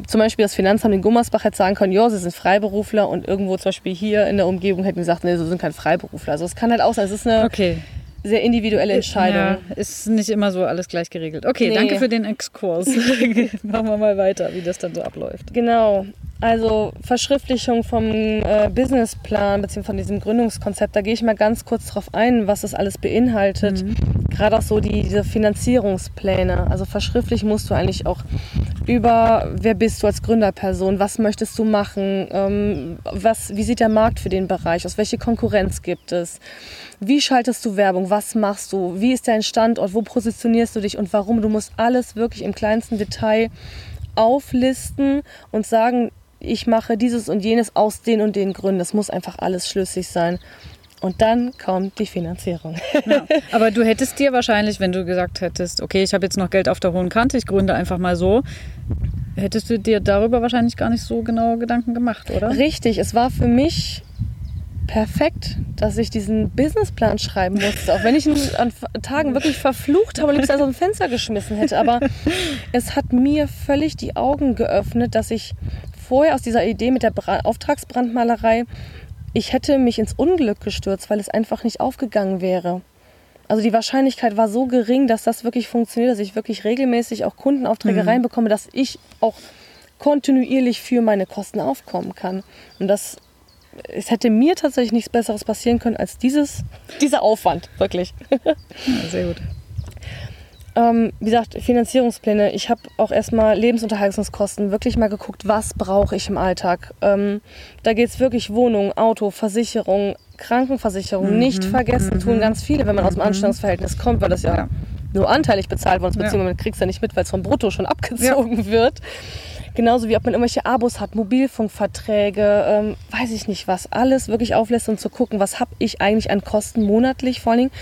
zum Beispiel das Finanzamt in Gummersbach hätte sagen können, ja, sie sind Freiberufler und irgendwo zum Beispiel hier in der Umgebung hätten gesagt, nee, sie sind kein Freiberufler. Also es kann halt auch sein, es ist eine Okay. Sehr individuelle Entscheidung. Ja, ist nicht immer so alles gleich geregelt. Okay, Nee. danke für den Exkurs. Machen wir mal weiter, wie das dann so abläuft. Genau. Also Verschriftlichung vom äh, Businessplan bzw. von diesem Gründungskonzept, da gehe ich mal ganz kurz drauf ein, was das alles beinhaltet. Gerade auch so die, diese Finanzierungspläne. Also verschriftlich musst du eigentlich auch über, wer bist du als Gründerperson, was möchtest du machen, ähm, was, wie sieht der Markt für den Bereich aus, welche Konkurrenz gibt es, wie schaltest du Werbung, was machst du, wie ist dein Standort, wo positionierst du dich und warum. Du musst alles wirklich im kleinsten Detail auflisten und sagen, ich mache dieses und jenes aus den und den Gründen. Das muss einfach alles schlüssig sein. Und dann kommt die Finanzierung. Ja. Aber du hättest dir wahrscheinlich, wenn du gesagt hättest, okay, ich habe jetzt noch Geld auf der hohen Kante, ich gründe einfach mal so, hättest du dir darüber wahrscheinlich gar nicht so genau Gedanken gemacht, oder? Richtig, es war für mich perfekt, dass ich diesen Businessplan schreiben musste. Auch wenn ich ihn an Tagen wirklich verflucht habe und liebst aus dem Fenster geschmissen hätte. Aber es hat mir völlig die Augen geöffnet, dass ich vorher aus dieser Idee mit der Bra Auftragsbrandmalerei, ich hätte mich ins Unglück gestürzt, weil es einfach nicht aufgegangen wäre. Also die Wahrscheinlichkeit war so gering, dass das wirklich funktioniert, dass ich wirklich regelmäßig auch Kundenaufträge mhm. reinbekomme, dass ich auch kontinuierlich für meine Kosten aufkommen kann. Und das es hätte mir tatsächlich nichts Besseres passieren können als dieses, dieser Aufwand, wirklich. Ja, sehr gut. Ähm, wie gesagt, Finanzierungspläne. Ich habe auch erstmal Lebensunterhaltungskosten wirklich mal geguckt, was brauche ich im Alltag. Ähm, da geht es wirklich Wohnung, Auto, Versicherung, Krankenversicherung. Mhm. Nicht vergessen, mhm. tun ganz viele, wenn man aus dem mhm. Anstellungsverhältnis kommt, weil das ja, ja. nur anteilig bezahlt wird, beziehungsweise ja. man kriegt es ja nicht mit, weil es vom Brutto schon abgezogen ja. wird. Genauso wie ob man irgendwelche Abos hat, Mobilfunkverträge, ähm, weiß ich nicht was, alles wirklich auflässt und zu gucken, was habe ich eigentlich an Kosten monatlich vor allen Dingen.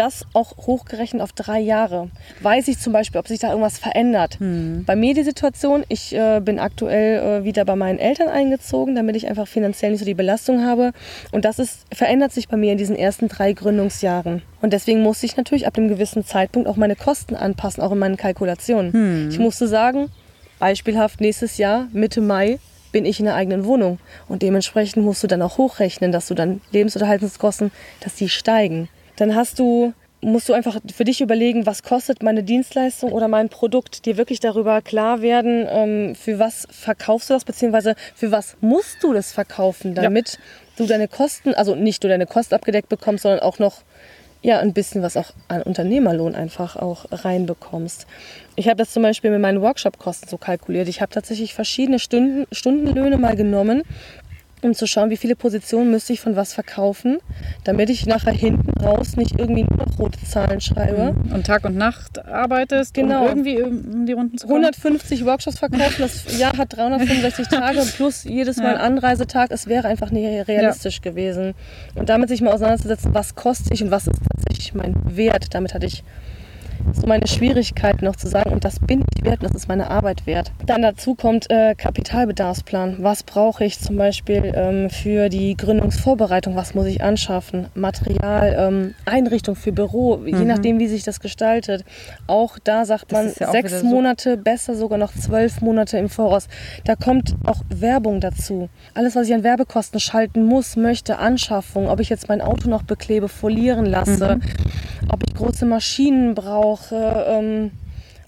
Das auch hochgerechnet auf drei Jahre. Weiß ich zum Beispiel, ob sich da irgendwas verändert. Hm. Bei mir die Situation, ich äh, bin aktuell äh, wieder bei meinen Eltern eingezogen, damit ich einfach finanziell nicht so die Belastung habe. Und das ist, verändert sich bei mir in diesen ersten drei Gründungsjahren. Und deswegen musste ich natürlich ab einem gewissen Zeitpunkt auch meine Kosten anpassen, auch in meinen Kalkulationen. Hm. Ich musste sagen, Beispielhaft nächstes Jahr, Mitte Mai, bin ich in der eigenen Wohnung. Und dementsprechend musst du dann auch hochrechnen, dass du dann Lebensunterhaltungskosten, dass die steigen. Dann hast du, musst du einfach für dich überlegen, was kostet meine Dienstleistung oder mein Produkt, dir wirklich darüber klar werden, ähm, für was verkaufst du das, beziehungsweise für was musst du das verkaufen, damit ja. du deine Kosten, also nicht nur deine Kosten abgedeckt bekommst, sondern auch noch ja, ein bisschen was auch an Unternehmerlohn einfach auch reinbekommst. Ich habe das zum Beispiel mit meinen Workshop-Kosten so kalkuliert. Ich habe tatsächlich verschiedene Stunden, Stundenlöhne mal genommen um zu schauen, wie viele Positionen müsste ich von was verkaufen, damit ich nachher hinten raus nicht irgendwie nur noch rote Zahlen schreibe. Mhm. Und Tag und Nacht arbeitest, genau. um irgendwie um die Runden zu kommen? 150 Workshops verkaufen, das Jahr hat 365 Tage plus jedes Mal ja. ein Anreisetag. Es wäre einfach nicht realistisch ja. gewesen. Und damit sich mal auseinanderzusetzen, was kostet ich und was ist tatsächlich mein Wert, damit hatte ich so meine Schwierigkeit noch zu sagen, und das bin ich wert, das ist meine Arbeit wert. Dann dazu kommt äh, Kapitalbedarfsplan. Was brauche ich zum Beispiel ähm, für die Gründungsvorbereitung? Was muss ich anschaffen? Material, ähm, Einrichtung für Büro, mhm. je nachdem, wie sich das gestaltet. Auch da sagt man ja sechs Monate, so besser sogar noch zwölf Monate im Voraus. Da kommt auch Werbung dazu. Alles, was ich an Werbekosten schalten muss, möchte, Anschaffung, ob ich jetzt mein Auto noch beklebe, folieren lasse, mhm. ob ich große Maschinen brauche, auch. Äh, ähm,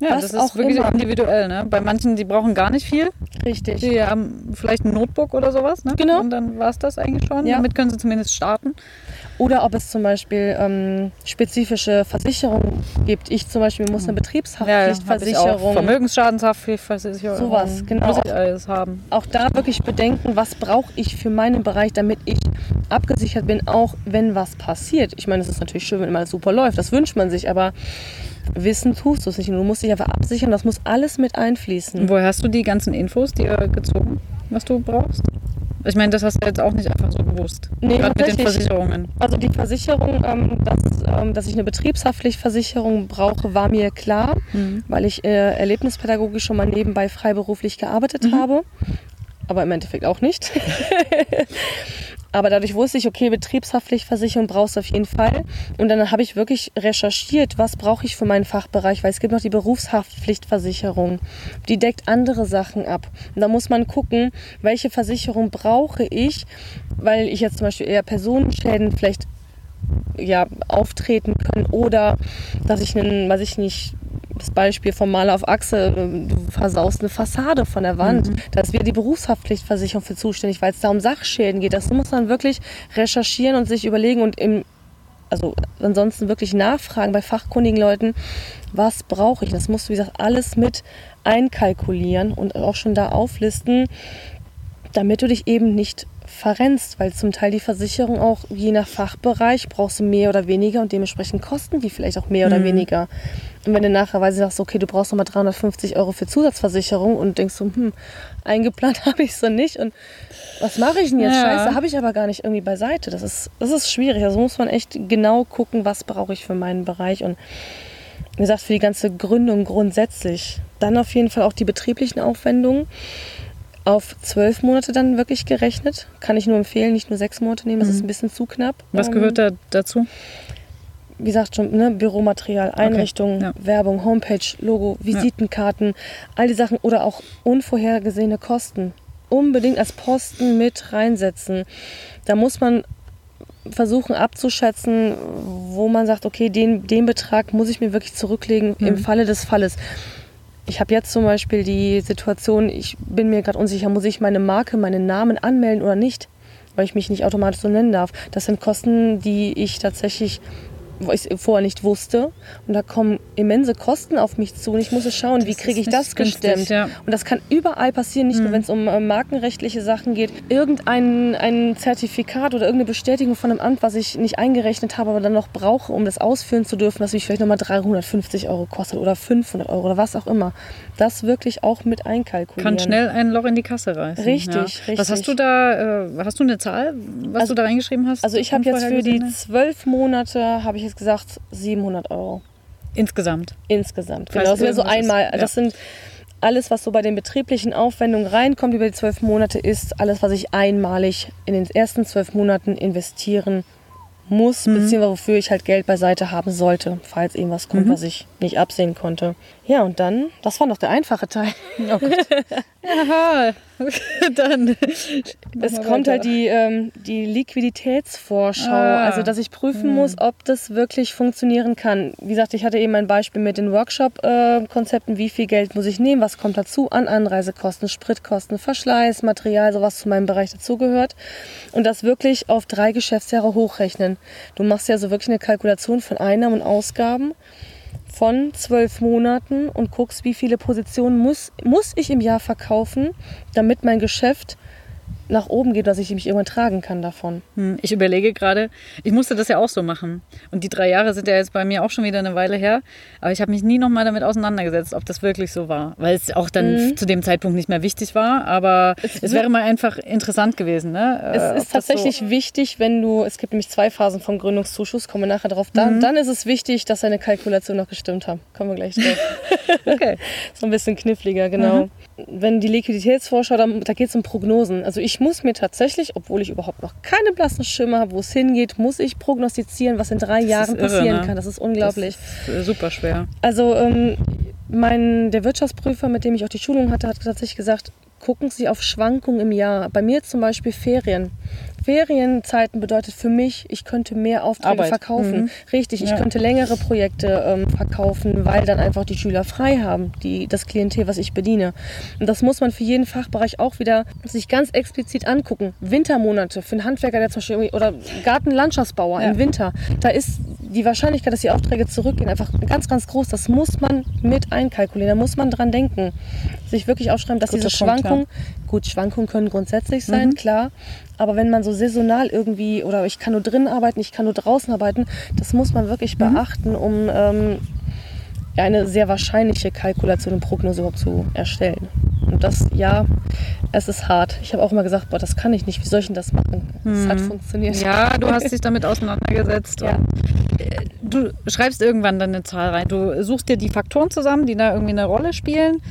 ja, das ist wirklich immer. individuell. Ne? Bei manchen, die brauchen gar nicht viel. Richtig. Die haben vielleicht ein Notebook oder sowas. Ne? Genau. Und dann war es das eigentlich schon. Ja. Damit können sie zumindest starten. Oder ob es zum Beispiel ähm, spezifische Versicherungen gibt. Ich zum Beispiel muss eine Betriebshaftpflichtversicherung. Ja, Vermögensschadenshaftpflichtversicherung. Sowas, genau. Muss ich alles haben. Auch da wirklich bedenken, was brauche ich für meinen Bereich, damit ich abgesichert bin, auch wenn was passiert. Ich meine, es ist natürlich schön, wenn immer alles super läuft. Das wünscht man sich, aber wissen tust du es nicht. Und du musst dich einfach absichern, das muss alles mit einfließen. Woher hast du die ganzen Infos dir gezogen, was du brauchst? Ich meine, das hast du jetzt auch nicht einfach so gewusst. Nee, Gerade mit den Versicherungen. Also die Versicherung, ähm, dass, ähm, dass ich eine Betriebshaftpflichtversicherung brauche, war mir klar, mhm. weil ich äh, erlebnispädagogisch schon mal nebenbei freiberuflich gearbeitet mhm. habe. Aber im Endeffekt auch nicht. Aber dadurch wusste ich, okay, Betriebshaftpflichtversicherung brauchst du auf jeden Fall. Und dann habe ich wirklich recherchiert, was brauche ich für meinen Fachbereich, weil es gibt noch die Berufshaftpflichtversicherung. Die deckt andere Sachen ab. Und da muss man gucken, welche Versicherung brauche ich, weil ich jetzt zum Beispiel eher Personenschäden vielleicht ja, auftreten können oder dass ich einen, weiß ich nicht, das Beispiel vom Maler auf Achse, du versaust eine Fassade von der Wand. Mhm. Da ist wieder die Berufshaftpflichtversicherung für zuständig, weil es da um Sachschäden geht. Das muss man wirklich recherchieren und sich überlegen und im, also ansonsten wirklich nachfragen bei fachkundigen Leuten, was brauche ich. Das musst du, wie gesagt, alles mit einkalkulieren und auch schon da auflisten, damit du dich eben nicht verrennst, weil zum Teil die Versicherung auch je nach Fachbereich brauchst du mehr oder weniger und dementsprechend kosten die vielleicht auch mehr mhm. oder weniger. Und wenn du nachher sie sagst, okay, du brauchst nochmal 350 Euro für Zusatzversicherung und denkst so, hm, eingeplant habe ich so nicht und was mache ich denn jetzt? Ja. Scheiße, habe ich aber gar nicht irgendwie beiseite. Das ist, das ist schwierig. Also muss man echt genau gucken, was brauche ich für meinen Bereich und wie gesagt, für die ganze Gründung grundsätzlich. Dann auf jeden Fall auch die betrieblichen Aufwendungen auf zwölf Monate dann wirklich gerechnet. Kann ich nur empfehlen, nicht nur sechs Monate nehmen, das ist ein bisschen zu knapp. Was Ähm, gehört da dazu? wie gesagt schon, ne, Büromaterial, Einrichtungen, ja. Werbung, Homepage, Logo, Visitenkarten, all die Sachen oder auch unvorhergesehene Kosten. Unbedingt als Posten mit reinsetzen. Da muss man versuchen abzuschätzen, wo man sagt, okay, den, den Betrag muss ich mir wirklich zurücklegen im Falle des Falles. Ich habe jetzt zum Beispiel die Situation, ich bin mir gerade unsicher, muss ich meine Marke, meinen Namen anmelden oder nicht, weil ich mich nicht automatisch so nennen darf. Das sind Kosten, die ich tatsächlich ich vorher nicht wusste. Und da kommen immense Kosten auf mich zu. Und ich muss schauen, wie ist kriege ich das günstig, gestemmt. ja. Mhm. Und das kann überall passieren, nicht nur wenn es um äh, markenrechtliche Sachen geht. Irgendein ein Zertifikat oder irgendeine Bestätigung von einem Amt, was ich nicht eingerechnet habe, aber dann noch brauche, um das ausführen zu dürfen, was mich vielleicht nochmal 350 Euro kostet oder 500 Euro oder was auch immer. Das wirklich auch mit einkalkulieren. Kann schnell ein Loch in die Kasse reißen. Richtig, ja. richtig. Was hast du da, äh, hast du eine Zahl, was Also- du da reingeschrieben hast? Also ich habe jetzt für die zwölf Monate, habe ich jetzt gesagt, 700 Euro. Insgesamt. Insgesamt. Falls Genau, das wäre so irgendwas ist, einmal. ja. Das sind alles, was so bei den betrieblichen Aufwendungen reinkommt über die zwölf Monate, ist alles, was ich einmalig in den ersten zwölf Monaten investieren muss, Mhm. beziehungsweise wofür ich halt Geld beiseite haben sollte, falls irgendwas kommt, Mhm. was ich nicht absehen konnte. Ja, und dann, das war noch der einfache Teil. Oh Gott. Dann. Es kommt halt die, ähm, die Liquiditätsvorschau, Ah. also dass ich prüfen muss, ob das wirklich funktionieren kann. Wie gesagt, ich hatte eben ein Beispiel mit den Workshop-Konzepten, wie viel Geld muss ich nehmen, was kommt dazu an Anreisekosten, Spritkosten, Verschleiß, Material, sowas zu meinem Bereich dazugehört. Und das wirklich auf drei Geschäftsjahre hochrechnen. Du machst ja so wirklich eine Kalkulation von Einnahmen und Ausgaben von zwölf Monaten und guckst, wie viele Positionen muss, muss ich im Jahr verkaufen, damit mein Geschäft nach oben geht, dass ich mich irgendwann tragen kann davon. Hm, Ich überlege gerade, ich musste das ja auch so machen. Und die drei Jahre sind ja jetzt bei mir auch schon wieder eine Weile her. Aber ich habe mich nie nochmal damit auseinandergesetzt, ob das wirklich so war. Weil es auch dann zu dem Zeitpunkt nicht mehr wichtig war. Aber es, wird- wäre mal einfach interessant gewesen. Ne? Äh, Es das ist tatsächlich So, wichtig, wenn du, es gibt nämlich zwei Phasen vom Gründungszuschuss, kommen wir nachher drauf. Dann, dann ist es wichtig, dass deine Kalkulation noch gestimmt hat. Kommen wir gleich drauf. okay. so ein bisschen kniffliger, genau. Wenn die Liquiditätsvorschau, da, da geht es um Prognosen. Also ich muss mir tatsächlich, obwohl ich überhaupt noch keine blassen Schimmer habe, wo es hingeht, muss ich prognostizieren, was in drei Jahren irre, passieren ne? kann. Das ist unglaublich. Das ist äh, super schwer. Also ähm, mein, der Wirtschaftsprüfer, mit dem ich auch die Schulung hatte, hat tatsächlich gesagt, gucken Sie auf Schwankungen im Jahr. Bei mir zum Beispiel Ferien. Ferienzeiten bedeutet für mich, ich könnte mehr Aufträge Arbeit. verkaufen. Mhm. Richtig, ich Ja. könnte längere Projekte ähm, verkaufen, weil dann einfach die Schüler frei haben, die, das Klientel, was ich bediene. Und das muss man für jeden Fachbereich auch wieder sich ganz explizit angucken. Wintermonate für einen Handwerker, der zum Beispiel oder Gartenlandschaftsbauer Ja. im Winter, da ist die Wahrscheinlichkeit, dass die Aufträge zurückgehen, einfach ganz, ganz groß. Das muss man mit einkalkulieren. Da muss man dran denken. Sich wirklich aufschreiben, dass Guter diese Schwankungen, gut, Schwankungen können grundsätzlich sein, Mhm. klar. Aber wenn man so saisonal irgendwie, oder ich kann nur drinnen arbeiten, ich kann nur draußen arbeiten, das muss man wirklich Mhm. beachten, um ähm, eine sehr wahrscheinliche Kalkulation und Prognose überhaupt zu erstellen. Und das, ja, es ist hart. Ich habe auch immer gesagt, boah, das kann ich nicht. Wie soll ich denn das machen? Es hat funktioniert. Mhm. Ja, du hast dich damit auseinandergesetzt. Ja. Äh, Du schreibst irgendwann dann eine Zahl rein. Du suchst dir die Faktoren zusammen, die da irgendwie eine Rolle spielen.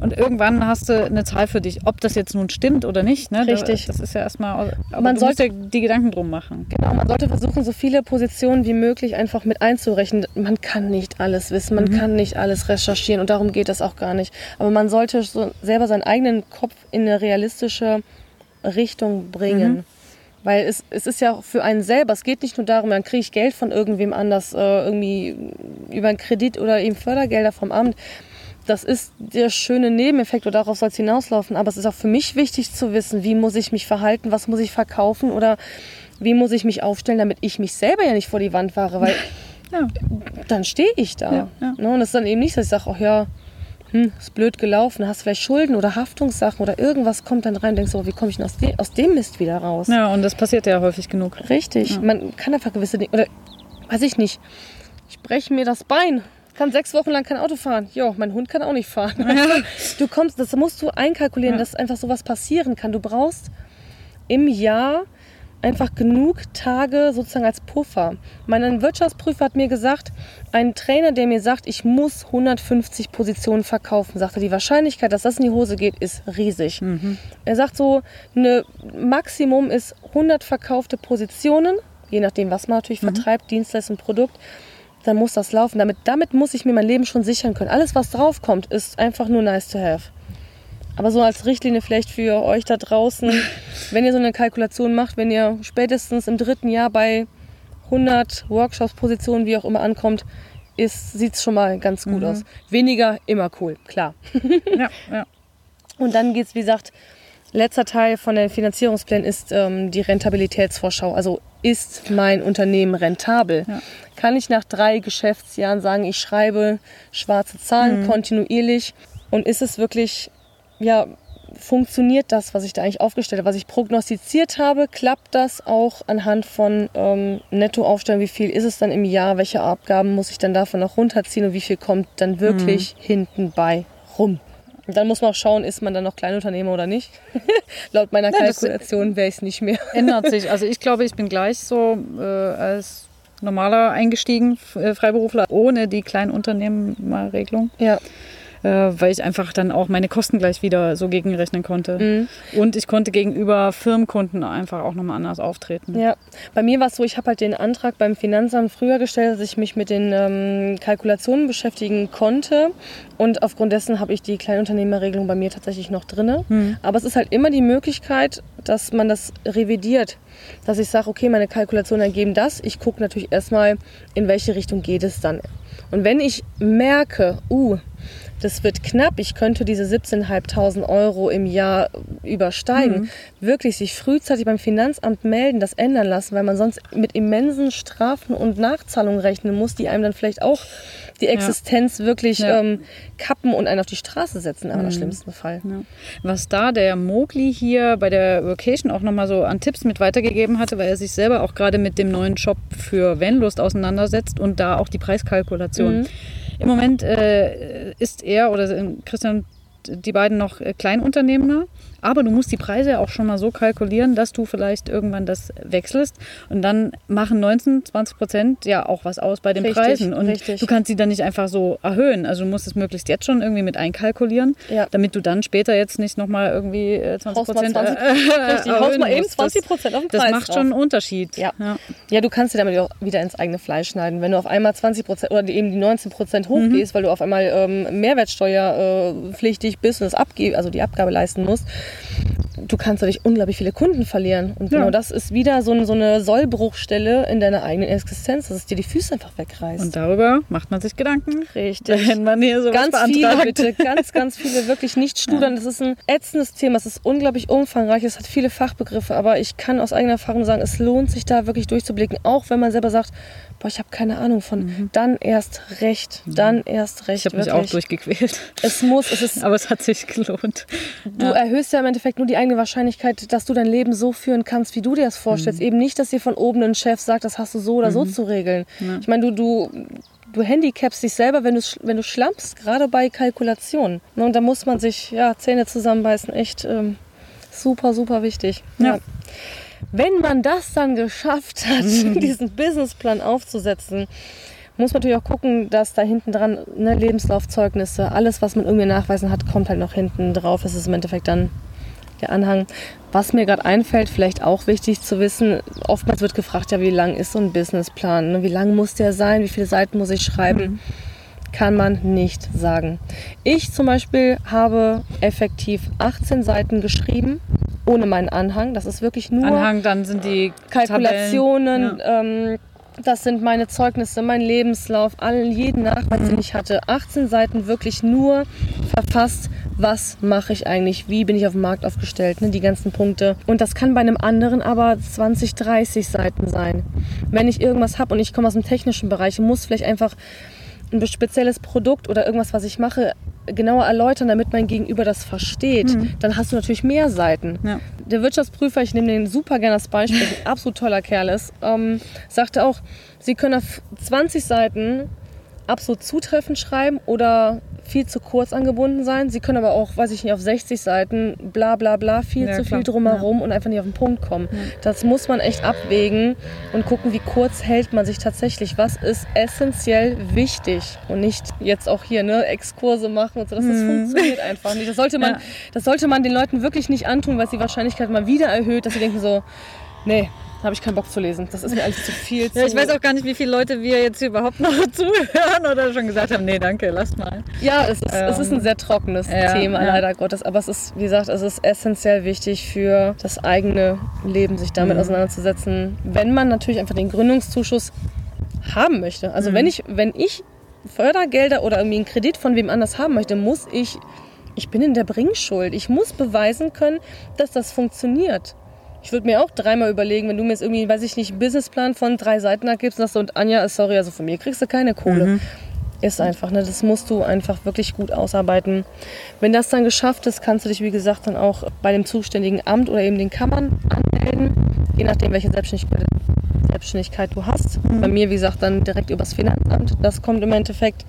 Und irgendwann hast du eine Zahl für dich, ob das jetzt nun stimmt oder nicht. Ne? Richtig. Das ist ja erstmal. Aber Man sollte- dir die Gedanken drum machen. Genau, man sollte versuchen, so viele Positionen wie möglich einfach mit einzurechnen. Man kann nicht alles wissen, Mhm. man kann nicht alles recherchieren und darum geht es auch gar nicht. Aber man sollte so selber seinen eigenen Kopf in eine realistische Richtung bringen. Mhm. Weil es, es ist ja auch für einen selber, es geht nicht nur darum, dann kriege ich Geld von irgendwem anders, äh, irgendwie über einen Kredit oder eben Fördergelder vom Amt. Das ist der schöne Nebeneffekt oder darauf soll es hinauslaufen. Aber es ist auch für mich wichtig zu wissen, wie muss ich mich verhalten, was muss ich verkaufen oder wie muss ich mich aufstellen, damit ich mich selber ja nicht vor die Wand fahre, weil Ja. dann stehe ich da. Ja, ja. Ne? Und es ist dann eben nicht, dass ich sage, ach ja, hm, ist blöd gelaufen, hast vielleicht Schulden oder Haftungssachen oder irgendwas kommt dann rein und denkst so, wie komme ich denn aus, de aus dem Mist wieder raus? ja, und das passiert ja häufig genug. Richtig, man kann einfach gewisse Dinge, oder weiß ich nicht, ich breche mir das Bein, kann sechs Wochen lang kein Auto fahren. Jo, mein Hund kann auch nicht fahren. Du kommst, das musst du einkalkulieren, Ja. dass einfach sowas passieren kann. Du brauchst im Jahr einfach genug Tage sozusagen als Puffer. Mein Wirtschaftsprüfer hat mir gesagt, ein Trainer, der mir sagt, ich muss 150 Positionen verkaufen, sagte, die Wahrscheinlichkeit, dass das in die Hose geht, ist riesig. Mhm. Er sagt so, eine Maximum ist 100 verkaufte Positionen, je nachdem, was man natürlich Mhm. vertreibt, Dienstleistung, Produkt. Dann muss das laufen. Damit, damit muss ich mir mein Leben schon sichern können. Alles, was draufkommt, ist einfach nur nice to have. Aber so als Richtlinie vielleicht für euch da draußen, wenn ihr so eine Kalkulation macht, wenn ihr spätestens im dritten Jahr bei 100 Workshops, Positionen, wie auch immer ankommt, sieht es schon mal ganz gut aus. Weniger, immer cool, klar. Ja, ja. Und dann geht es, wie gesagt, letzter Teil von den Finanzierungsplänen ist ähm, die Rentabilitätsvorschau. Also ist mein Unternehmen rentabel? Ja. Kann ich nach drei Geschäftsjahren sagen, ich schreibe schwarze Zahlen kontinuierlich? Und ist es wirklich, ja, funktioniert das, was ich da eigentlich aufgestellt habe, was ich prognostiziert habe? Klappt das auch anhand von ähm, Nettoaufstellung? Wie viel ist es dann im Jahr? Welche Abgaben muss ich dann davon noch runterziehen? Und wie viel kommt dann wirklich hinten bei rum? Und dann muss man auch schauen, ist man dann noch Kleinunternehmer oder nicht. Laut meiner das- Kalkulation wäre ich es nicht mehr. Ändert sich. Also ich glaube, ich bin gleich so äh, als normaler eingestiegen, äh, Freiberufler, ohne die Kleinunternehmerregelung. Ja. Äh, weil ich einfach dann auch meine Kosten gleich wieder so gegenrechnen konnte. Und ich konnte gegenüber Firmenkunden einfach auch nochmal anders auftreten. Ja, bei mir war es so, ich habe halt den Antrag beim Finanzamt früher gestellt, dass ich mich mit den ähm, Kalkulationen beschäftigen konnte. Und aufgrund dessen habe ich die Kleinunternehmerregelung bei mir tatsächlich noch drin. Aber es ist halt immer die Möglichkeit, dass man das revidiert. Dass ich sage, okay, meine Kalkulationen ergeben das. Ich gucke natürlich erstmal, in welche Richtung geht es dann. Und wenn ich merke, uh, das wird knapp, ich könnte diese 17.500 Euro im Jahr übersteigen, wirklich sich frühzeitig beim Finanzamt melden, das ändern lassen, weil man sonst mit immensen Strafen und Nachzahlungen rechnen muss, die einem dann vielleicht auch die Existenz wirklich Ja. ähm, kappen und einen auf die Straße setzen, aber im schlimmsten Fall. Ja. Was da der Mogli hier bei der Vacation auch nochmal so an Tipps mit weitergegeben hatte, weil er sich selber auch gerade mit dem neuen Shop für Vanlust auseinandersetzt und da auch die Preiskalkulation. Im Moment äh, ist er oder Christian die beiden noch äh, Kleinunternehmer, aber du musst die Preise auch schon mal so kalkulieren, dass du vielleicht irgendwann das wechselst und dann machen 19, 20 Prozent ja auch was aus bei den Richtig, Preisen und richtig. du kannst sie dann nicht einfach so erhöhen. Also du musst es möglichst jetzt schon irgendwie mit einkalkulieren, Ja. damit du dann später jetzt nicht nochmal irgendwie äh, 20 Haust mal Prozent 20 Richtig, haust mal eben 20 Prozent auf den Das Preis macht drauf. schon einen Unterschied. Ja. ja. Ja, du kannst dir damit auch wieder ins eigene Fleisch schneiden. Wenn du auf einmal 20 Prozent oder eben die 19 Prozent hochgehst, weil du auf einmal ähm, mehrwertsteuerpflichtig äh, bist und das abge also die Abgabe leisten musst, du kannst dadurch unglaublich viele Kunden verlieren. Und genau Ja. das ist wieder so, so eine Sollbruchstelle in deiner eigenen Existenz, dass es dir die Füße einfach wegreißt. Und darüber macht man sich Gedanken. Richtig. Wenn man hier sowas Ganz viele beantragt. bitte, ganz, ganz viele wirklich nicht studern. Das ist ein ätzendes Thema. Es ist unglaublich umfangreich. Es hat viele Fachbegriffe. Aber ich kann aus eigener Erfahrung sagen, es lohnt sich da wirklich durchzublicken. Auch wenn man selber sagt, boah, ich habe keine Ahnung von. Dann erst recht. Dann erst recht. Ich habe mich auch durchgequält. Es muss, es ist, Aber es hat sich gelohnt. du erhöhst ja im Endeffekt nur die eigene Wahrscheinlichkeit, dass du dein Leben so führen kannst, wie du dir das vorstellst. Eben nicht, dass dir von oben ein Chef sagt, das hast du so oder so zu regeln. Ich meine, du, du, du handicapst dich selber, wenn du, wenn du schlampst, gerade bei Kalkulationen. Ne, Und da muss man sich ja, Zähne zusammenbeißen. Echt ähm, super, super wichtig. Ja. Wenn man das dann geschafft hat, diesen Businessplan aufzusetzen, muss man natürlich auch gucken, dass da hinten dran ne, Lebenslaufzeugnisse, alles, was man irgendwie nachweisen hat, kommt halt noch hinten drauf. Das ist im Endeffekt dann der Anhang. Was mir gerade einfällt, vielleicht auch wichtig zu wissen, oftmals wird gefragt, ja, wie lang ist so ein Businessplan? Ne? Wie lang muss der sein? Wie viele Seiten muss ich schreiben? Kann man nicht sagen. Ich zum Beispiel habe effektiv 18 Seiten geschrieben, ohne meinen Anhang. Das ist wirklich nur Anhang, dann sind die Kalkulationen, Tabellen. ähm, das sind meine Zeugnisse, mein Lebenslauf, allen, jeden Nachweis, den ich hatte. 18 Seiten wirklich nur verfasst, was mache ich eigentlich, wie bin ich auf dem Markt aufgestellt, ne, die ganzen Punkte. Und das kann bei einem anderen aber 20, 30 Seiten sein. Wenn ich irgendwas habe und ich komme aus dem technischen Bereich muss vielleicht einfach ein spezielles Produkt oder irgendwas, was ich mache, genauer erläutern, damit mein Gegenüber das versteht, dann hast du natürlich mehr Seiten. Ja. Der Wirtschaftsprüfer, ich nehme den super gerne als Beispiel, ein absolut toller Kerl ist, ähm, sagte auch, Sie können auf 20 Seiten absolut zutreffend schreiben oder viel zu kurz angebunden sein. Sie können aber auch, weiß ich nicht, auf 60 Seiten bla bla bla viel Ja, zu klar. viel drumherum und einfach nicht auf den Punkt kommen. Das muss man echt abwägen und gucken, wie kurz hält man sich tatsächlich. Was ist essentiell wichtig und nicht jetzt auch hier ne, Exkurse machen und so. Das, das funktioniert einfach nicht. Das sollte, man, Ja. das sollte man den Leuten wirklich nicht antun, weil es die Wahrscheinlichkeit mal wieder erhöht, dass sie denken so, nee, habe ich keinen Bock zu lesen. Das ist mir alles zu viel. Ja, ich zu weiß auch gar nicht, wie viele Leute wir jetzt hier überhaupt noch zuhören oder schon gesagt haben, nee, danke, lasst mal. Ja, es ist, es ist ein Ähm, sehr trockenes ja, Thema, ja. leider Gottes. Aber es ist, wie gesagt, es ist essentiell wichtig für das eigene Leben, sich damit Mhm. auseinanderzusetzen. Wenn man natürlich einfach den Gründungszuschuss haben möchte. Also Mhm. wenn ich, wenn ich Fördergelder oder irgendwie einen Kredit von wem anders haben möchte, muss ich, ich bin in der Bringschuld. Ich muss beweisen können, dass das funktioniert. Ich würde mir auch dreimal überlegen, wenn du mir jetzt irgendwie, weiß ich nicht, einen Businessplan von drei Seiten abgibst und sagst, und Anja, sorry, also von mir kriegst du keine Kohle. Mhm. Ist einfach, ne? Das musst du einfach wirklich gut ausarbeiten. Wenn das dann geschafft ist, kannst du dich, wie gesagt, dann auch bei dem zuständigen Amt oder eben den Kammern anmelden, je nachdem, welche Selbstständigkeit, Selbstständigkeit du hast. Bei mir, wie gesagt, dann direkt übers Finanzamt. Das kommt im Endeffekt.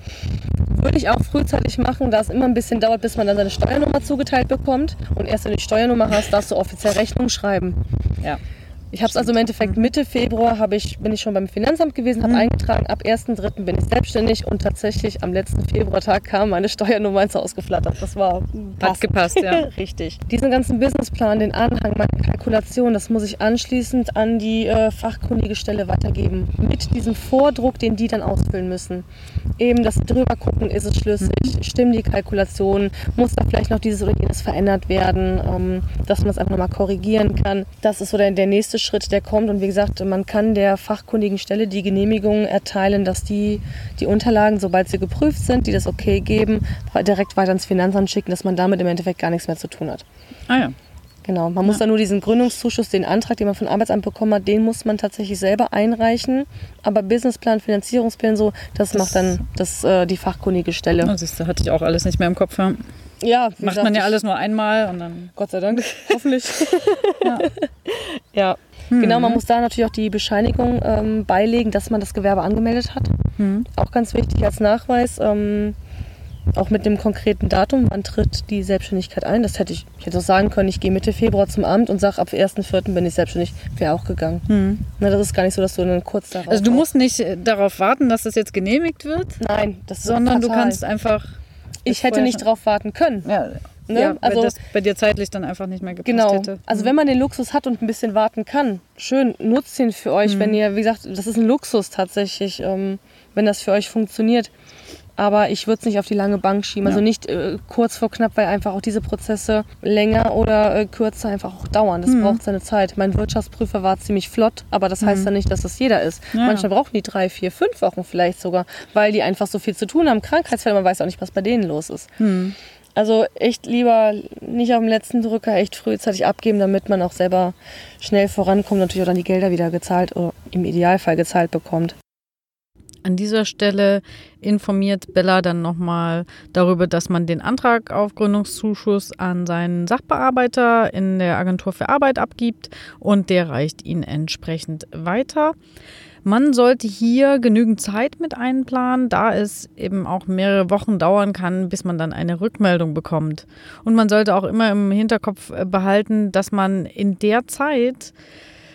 Würde ich auch frühzeitig machen, da es immer ein bisschen dauert, bis man dann seine Steuernummer zugeteilt bekommt. Und erst wenn du die Steuernummer hast, darfst du offiziell Rechnung schreiben. Ja. Ich habe es also im Endeffekt Mitte Februar habe ich, bin ich schon beim Finanzamt gewesen, habe eingetragen, ab 1.3. bin ich selbstständig und tatsächlich am letzten Februartag kam meine Steuernummer ins Haus geflattert. Das war Hat gepasst, ja. Richtig. Diesen ganzen Businessplan, den Anhang, meine Kalkulation, das muss ich anschließend an die äh, fachkundige Stelle weitergeben. Mit diesem Vordruck, den die dann ausfüllen müssen. Eben, sie drüber gucken, ist es schlüssig, stimmen die Kalkulationen, muss da vielleicht noch dieses oder jenes verändert werden, ähm, dass man das einfach nochmal korrigieren kann. Das ist so der, der nächste Schritt, der kommt. Und wie gesagt, man kann der fachkundigen Stelle die Genehmigung erteilen, dass die die Unterlagen, sobald sie geprüft sind, die das okay geben, direkt weiter ins Finanzamt schicken, dass man damit im Endeffekt gar nichts mehr zu tun hat. Ah ja. Genau, man muss dann nur diesen Gründungszuschuss, den Antrag, den man vom Arbeitsamt bekommen hat, den muss man tatsächlich selber einreichen. Aber Businessplan, Finanzierungsplan, so, das, macht dann das, äh, die fachkundige Stelle. Oh, siehst du, hatte ich auch alles nicht mehr im Kopf. Ja. Ja, Macht gesagt, man ja alles nur einmal und dann. Gott sei Dank, hoffentlich. Ja. ja, genau, man muss da natürlich auch die Bescheinigung ähm, beilegen, dass man das Gewerbe angemeldet hat. Hm. Auch ganz wichtig als Nachweis. Ähm, auch mit dem konkreten Datum, wann tritt die Selbstständigkeit ein. Das hätte ich, ich hätte auch sagen können, ich gehe Mitte Februar zum Amt und sage, ab 1.4. bin ich selbstständig. Wäre auch gegangen. Hm. Na, das ist gar nicht so, dass du dann kurz darauf... Also du musst nicht äh, darauf warten, dass das jetzt genehmigt wird, Nein, das ist sondern du fatal. kannst einfach. Ich hätte nicht darauf warten können. Ja, Ne? ja Also- also das bei dir zeitlich dann einfach nicht mehr gepasst Genau. hätte. Also wenn man den Luxus hat und ein bisschen warten kann, schön, nutzt ihn für euch, wenn ihr, wie gesagt, das ist ein Luxus tatsächlich, ähm, wenn das für euch funktioniert. Aber ich würde es nicht auf die lange Bank schieben. Also Ja. nicht äh, kurz vor knapp, weil einfach auch diese Prozesse länger oder äh, kürzer einfach auch dauern. Das braucht seine Zeit. Mein Wirtschaftsprüfer war ziemlich flott, aber das heißt ja nicht, dass das jeder ist. Ja. Manchmal brauchen die drei, vier, fünf Wochen vielleicht sogar, weil die einfach so viel zu tun haben. Krankheitsfälle, man weiß auch nicht, was bei denen los ist. Also echt lieber nicht auf dem letzten Drücker echt frühzeitig abgeben, damit man auch selber schnell vorankommt natürlich auch dann die Gelder wieder gezahlt oder im Idealfall gezahlt bekommt. An dieser Stelle informiert Bella dann nochmal darüber, dass man den Antrag auf Gründungszuschuss an seinen Sachbearbeiter in der Agentur für Arbeit abgibt und der reicht ihn entsprechend weiter. Man sollte hier genügend Zeit mit einplanen, da es eben auch mehrere Wochen dauern kann, bis man dann eine Rückmeldung bekommt. Und man sollte auch immer im Hinterkopf äh, behalten, dass man in der Zeit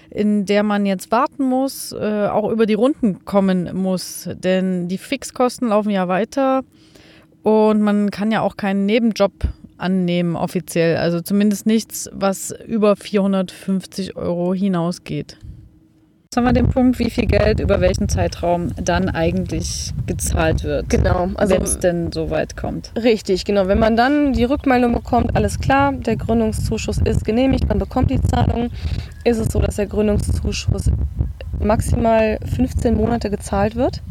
in der man jetzt warten muss, äh, auch über die Runden kommen muss. Denn die Fixkosten laufen ja weiter und man kann ja auch keinen Nebenjob annehmen offiziell. Also zumindest nichts, was über 450 Euro hinausgeht. Jetzt haben wir den Punkt, wie viel Geld über welchen Zeitraum dann eigentlich gezahlt wird. Genau, also wenn es denn so weit kommt. richtig, genau. Wenn man dann die Rückmeldung bekommt, alles klar, der Gründungszuschuss ist genehmigt, man bekommt die Zahlung, ist es so, dass der Gründungszuschuss maximal 15 Monate gezahlt wird.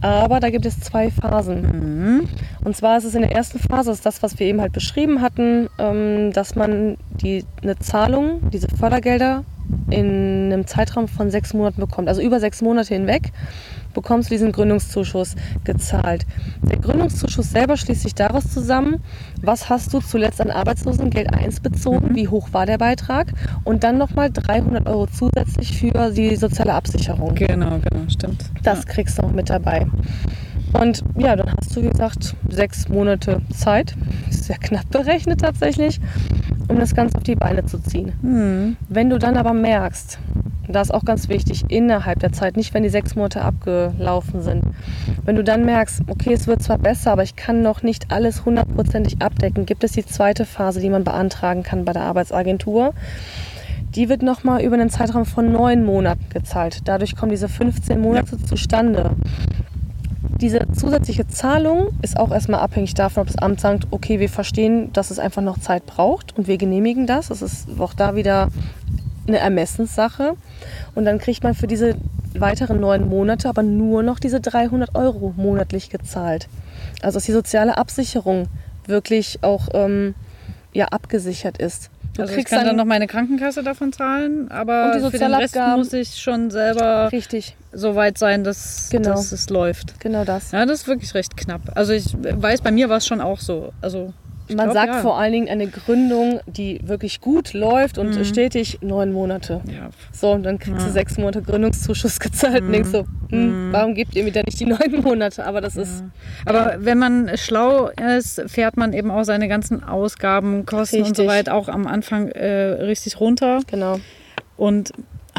Aber da gibt es zwei Phasen. Mhm. Und zwar ist es in der ersten Phase, das ist das, was wir eben halt beschrieben hatten, ähm, dass man die, eine Zahlung, diese Fördergelder, in einem Zeitraum von sechs Monaten bekommt. Also über sechs Monate hinweg bekommst du diesen Gründungszuschuss gezahlt. Der Gründungszuschuss selber schließt sich daraus zusammen, was hast du zuletzt an Arbeitslosengeld 1 bezogen, wie hoch war der Beitrag und dann nochmal 300 Euro zusätzlich für die soziale Absicherung. Genau, genau, stimmt. Das kriegst du noch mit dabei. Und ja, dann hast du, wie gesagt, sechs Monate Zeit, sehr knapp berechnet tatsächlich, um das Ganze auf die Beine zu ziehen. Hm. Wenn du dann aber merkst, das ist auch ganz wichtig, innerhalb der Zeit, nicht wenn die sechs Monate abgelaufen sind, wenn du dann merkst, okay, es wird zwar besser, aber ich kann noch nicht alles hundertprozentig abdecken, gibt es die zweite Phase, die man beantragen kann bei der Arbeitsagentur. Die wird nochmal über einen Zeitraum von neun Monaten gezahlt. Dadurch kommen diese 15 Monate zustande. Diese zusätzliche Zahlung ist auch erstmal abhängig davon, ob das Amt sagt, okay, wir verstehen, dass es einfach noch Zeit braucht und wir genehmigen das. Das ist auch da wieder eine Ermessenssache. Und dann kriegt man für diese weiteren neun Monate aber nur noch diese 300 Euro monatlich gezahlt. Also dass die soziale Absicherung wirklich auch ähm, ja, abgesichert ist. Du Also ich kann dann noch meine Krankenkasse davon zahlen, aber für den Rest muss ich schon selber richtig, so weit sein, dass, Genau. dass es läuft. genau das. Ja, das ist wirklich recht knapp. Also ich weiß, bei mir war es schon auch so. Also ich Man glaub, sagt ja. vor allen Dingen eine Gründung, die wirklich gut läuft und stetig neun Monate. Ja, So, und dann kriegst du sechs Monate Gründungszuschuss gezahlt und denkst so, hm, warum gebt ihr mir da nicht die neun Monate? Aber das ist Aber wenn man schlau ist, fährt man eben auch seine ganzen Ausgaben, Kosten und so Richtig. weiter auch am Anfang äh, richtig runter genau. und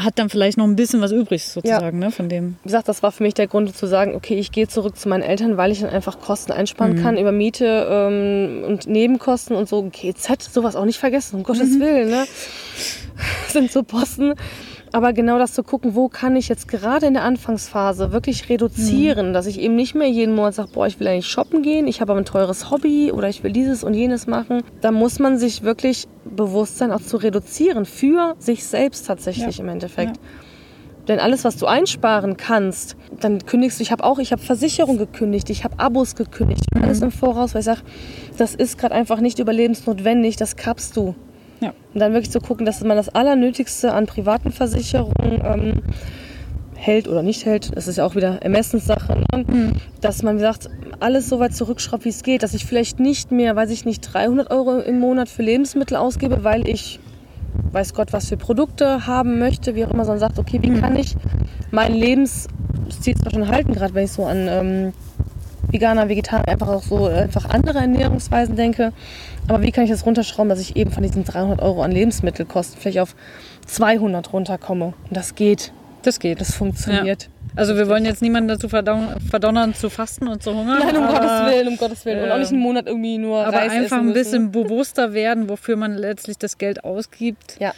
hat dann vielleicht noch ein bisschen was übrig sozusagen ne, von dem. Wie gesagt, das war für mich der Grund zu sagen, okay, ich gehe zurück zu meinen Eltern, weil ich dann einfach Kosten einsparen kann über Miete ähm, und Nebenkosten und so. GZ, sowas auch nicht vergessen, um Gottes Willen. Ne? Das sind so Posten. Aber genau das zu gucken, wo kann ich jetzt gerade in der Anfangsphase wirklich reduzieren, dass ich eben nicht mehr jeden Monat sage, boah, ich will eigentlich shoppen gehen, ich habe aber ein teures Hobby oder ich will dieses und jenes machen. Da muss man sich wirklich bewusst sein, auch zu reduzieren für sich selbst tatsächlich Ja. im Endeffekt. Denn alles, was du einsparen kannst, dann kündigst du. Ich habe auch, ich habe Versicherung gekündigt, ich habe Abos gekündigt, alles im Voraus, weil ich sage, das ist gerade einfach nicht überlebensnotwendig, das kappst du. Ja. Und dann wirklich zu gucken, dass man das Allernötigste an privaten Versicherungen ähm, hält oder nicht hält. Das ist ja auch wieder Ermessenssache. Ne? Dass man sagt, alles so weit zurückschraubt, wie es geht. Dass ich vielleicht nicht mehr, weiß ich nicht, 300 Euro im Monat für Lebensmittel ausgebe, weil ich weiß Gott, was für Produkte haben möchte, wie auch immer, sondern sagt, okay, wie kann ich mein Lebensstil zwar schon halten, gerade wenn ich so an ähm, Veganer, Vegetarier, einfach auch so äh, einfach andere Ernährungsweisen denke, aber wie kann ich das runterschrauben, dass ich eben von diesen 300 Euro an Lebensmittelkosten vielleicht auf 200 runterkomme? Und das geht, Das geht. das funktioniert. Also wir wollen jetzt niemanden dazu verdon verdonnern zu fasten und zu hungern. Nein, um aber, Gottes Willen, um Gottes Willen. Und auch nicht einen ähm, Monat irgendwie nur Aber Reis einfach ein bisschen bewusster werden, wofür man letztlich das Geld ausgibt, Ja.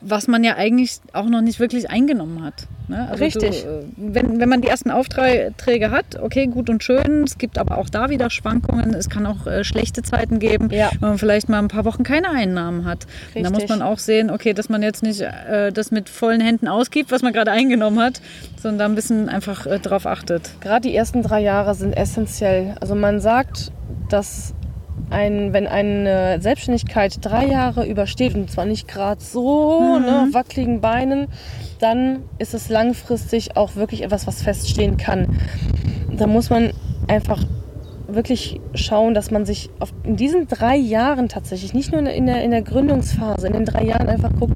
was man ja eigentlich auch noch nicht wirklich eingenommen hat. Ne? Also Richtig. Du, äh, wenn, wenn man die ersten Aufträge hat, okay, gut und schön. Es gibt aber auch da wieder Schwankungen. Es kann auch äh, schlechte Zeiten geben, Ja. wenn man vielleicht mal ein paar Wochen keine Einnahmen hat. Und da muss Richtig. man auch sehen, okay, dass man jetzt nicht äh, das mit vollen Händen ausgibt, was man gerade eingenommen hat, sondern da ein bisschen einfach äh, drauf achtet. Gerade die ersten drei Jahre sind essentiell. Also man sagt, dass ein, wenn eine Selbstständigkeit drei Jahre übersteht und zwar nicht gerade so, ne, auf wackeligen Beinen, dann ist es langfristig auch wirklich etwas, was feststehen kann. Da muss man einfach wirklich schauen, dass man sich auf, in diesen drei Jahren tatsächlich, nicht nur in der, in der Gründungsphase, in den drei Jahren einfach guckt,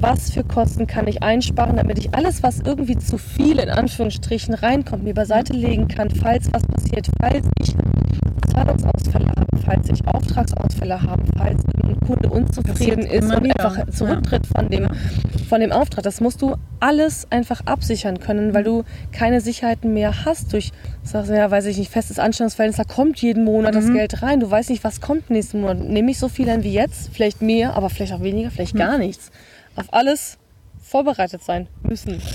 was für Kosten kann ich einsparen, damit ich alles, was irgendwie zu viel in Anführungsstrichen reinkommt, mir beiseite legen kann, falls was passiert, falls ich Zahlungsausfälle habe, falls ich Auftragsausfälle habe, falls ein Kunde unzufrieden ist und wieder. einfach zurücktritt von dem, von dem Auftrag. Das musst du alles einfach absichern können, weil du keine Sicherheiten mehr hast durch, sagst du, ja, weiß ich nicht, festes Anstellungsverhältnis, da kommt jeden Monat das Geld rein. Du weißt nicht, was kommt nächsten Monat. Nehme ich so viel ein wie jetzt, vielleicht mehr, aber vielleicht auch weniger, vielleicht gar nichts. Auf alles vorbereitet sein müssen.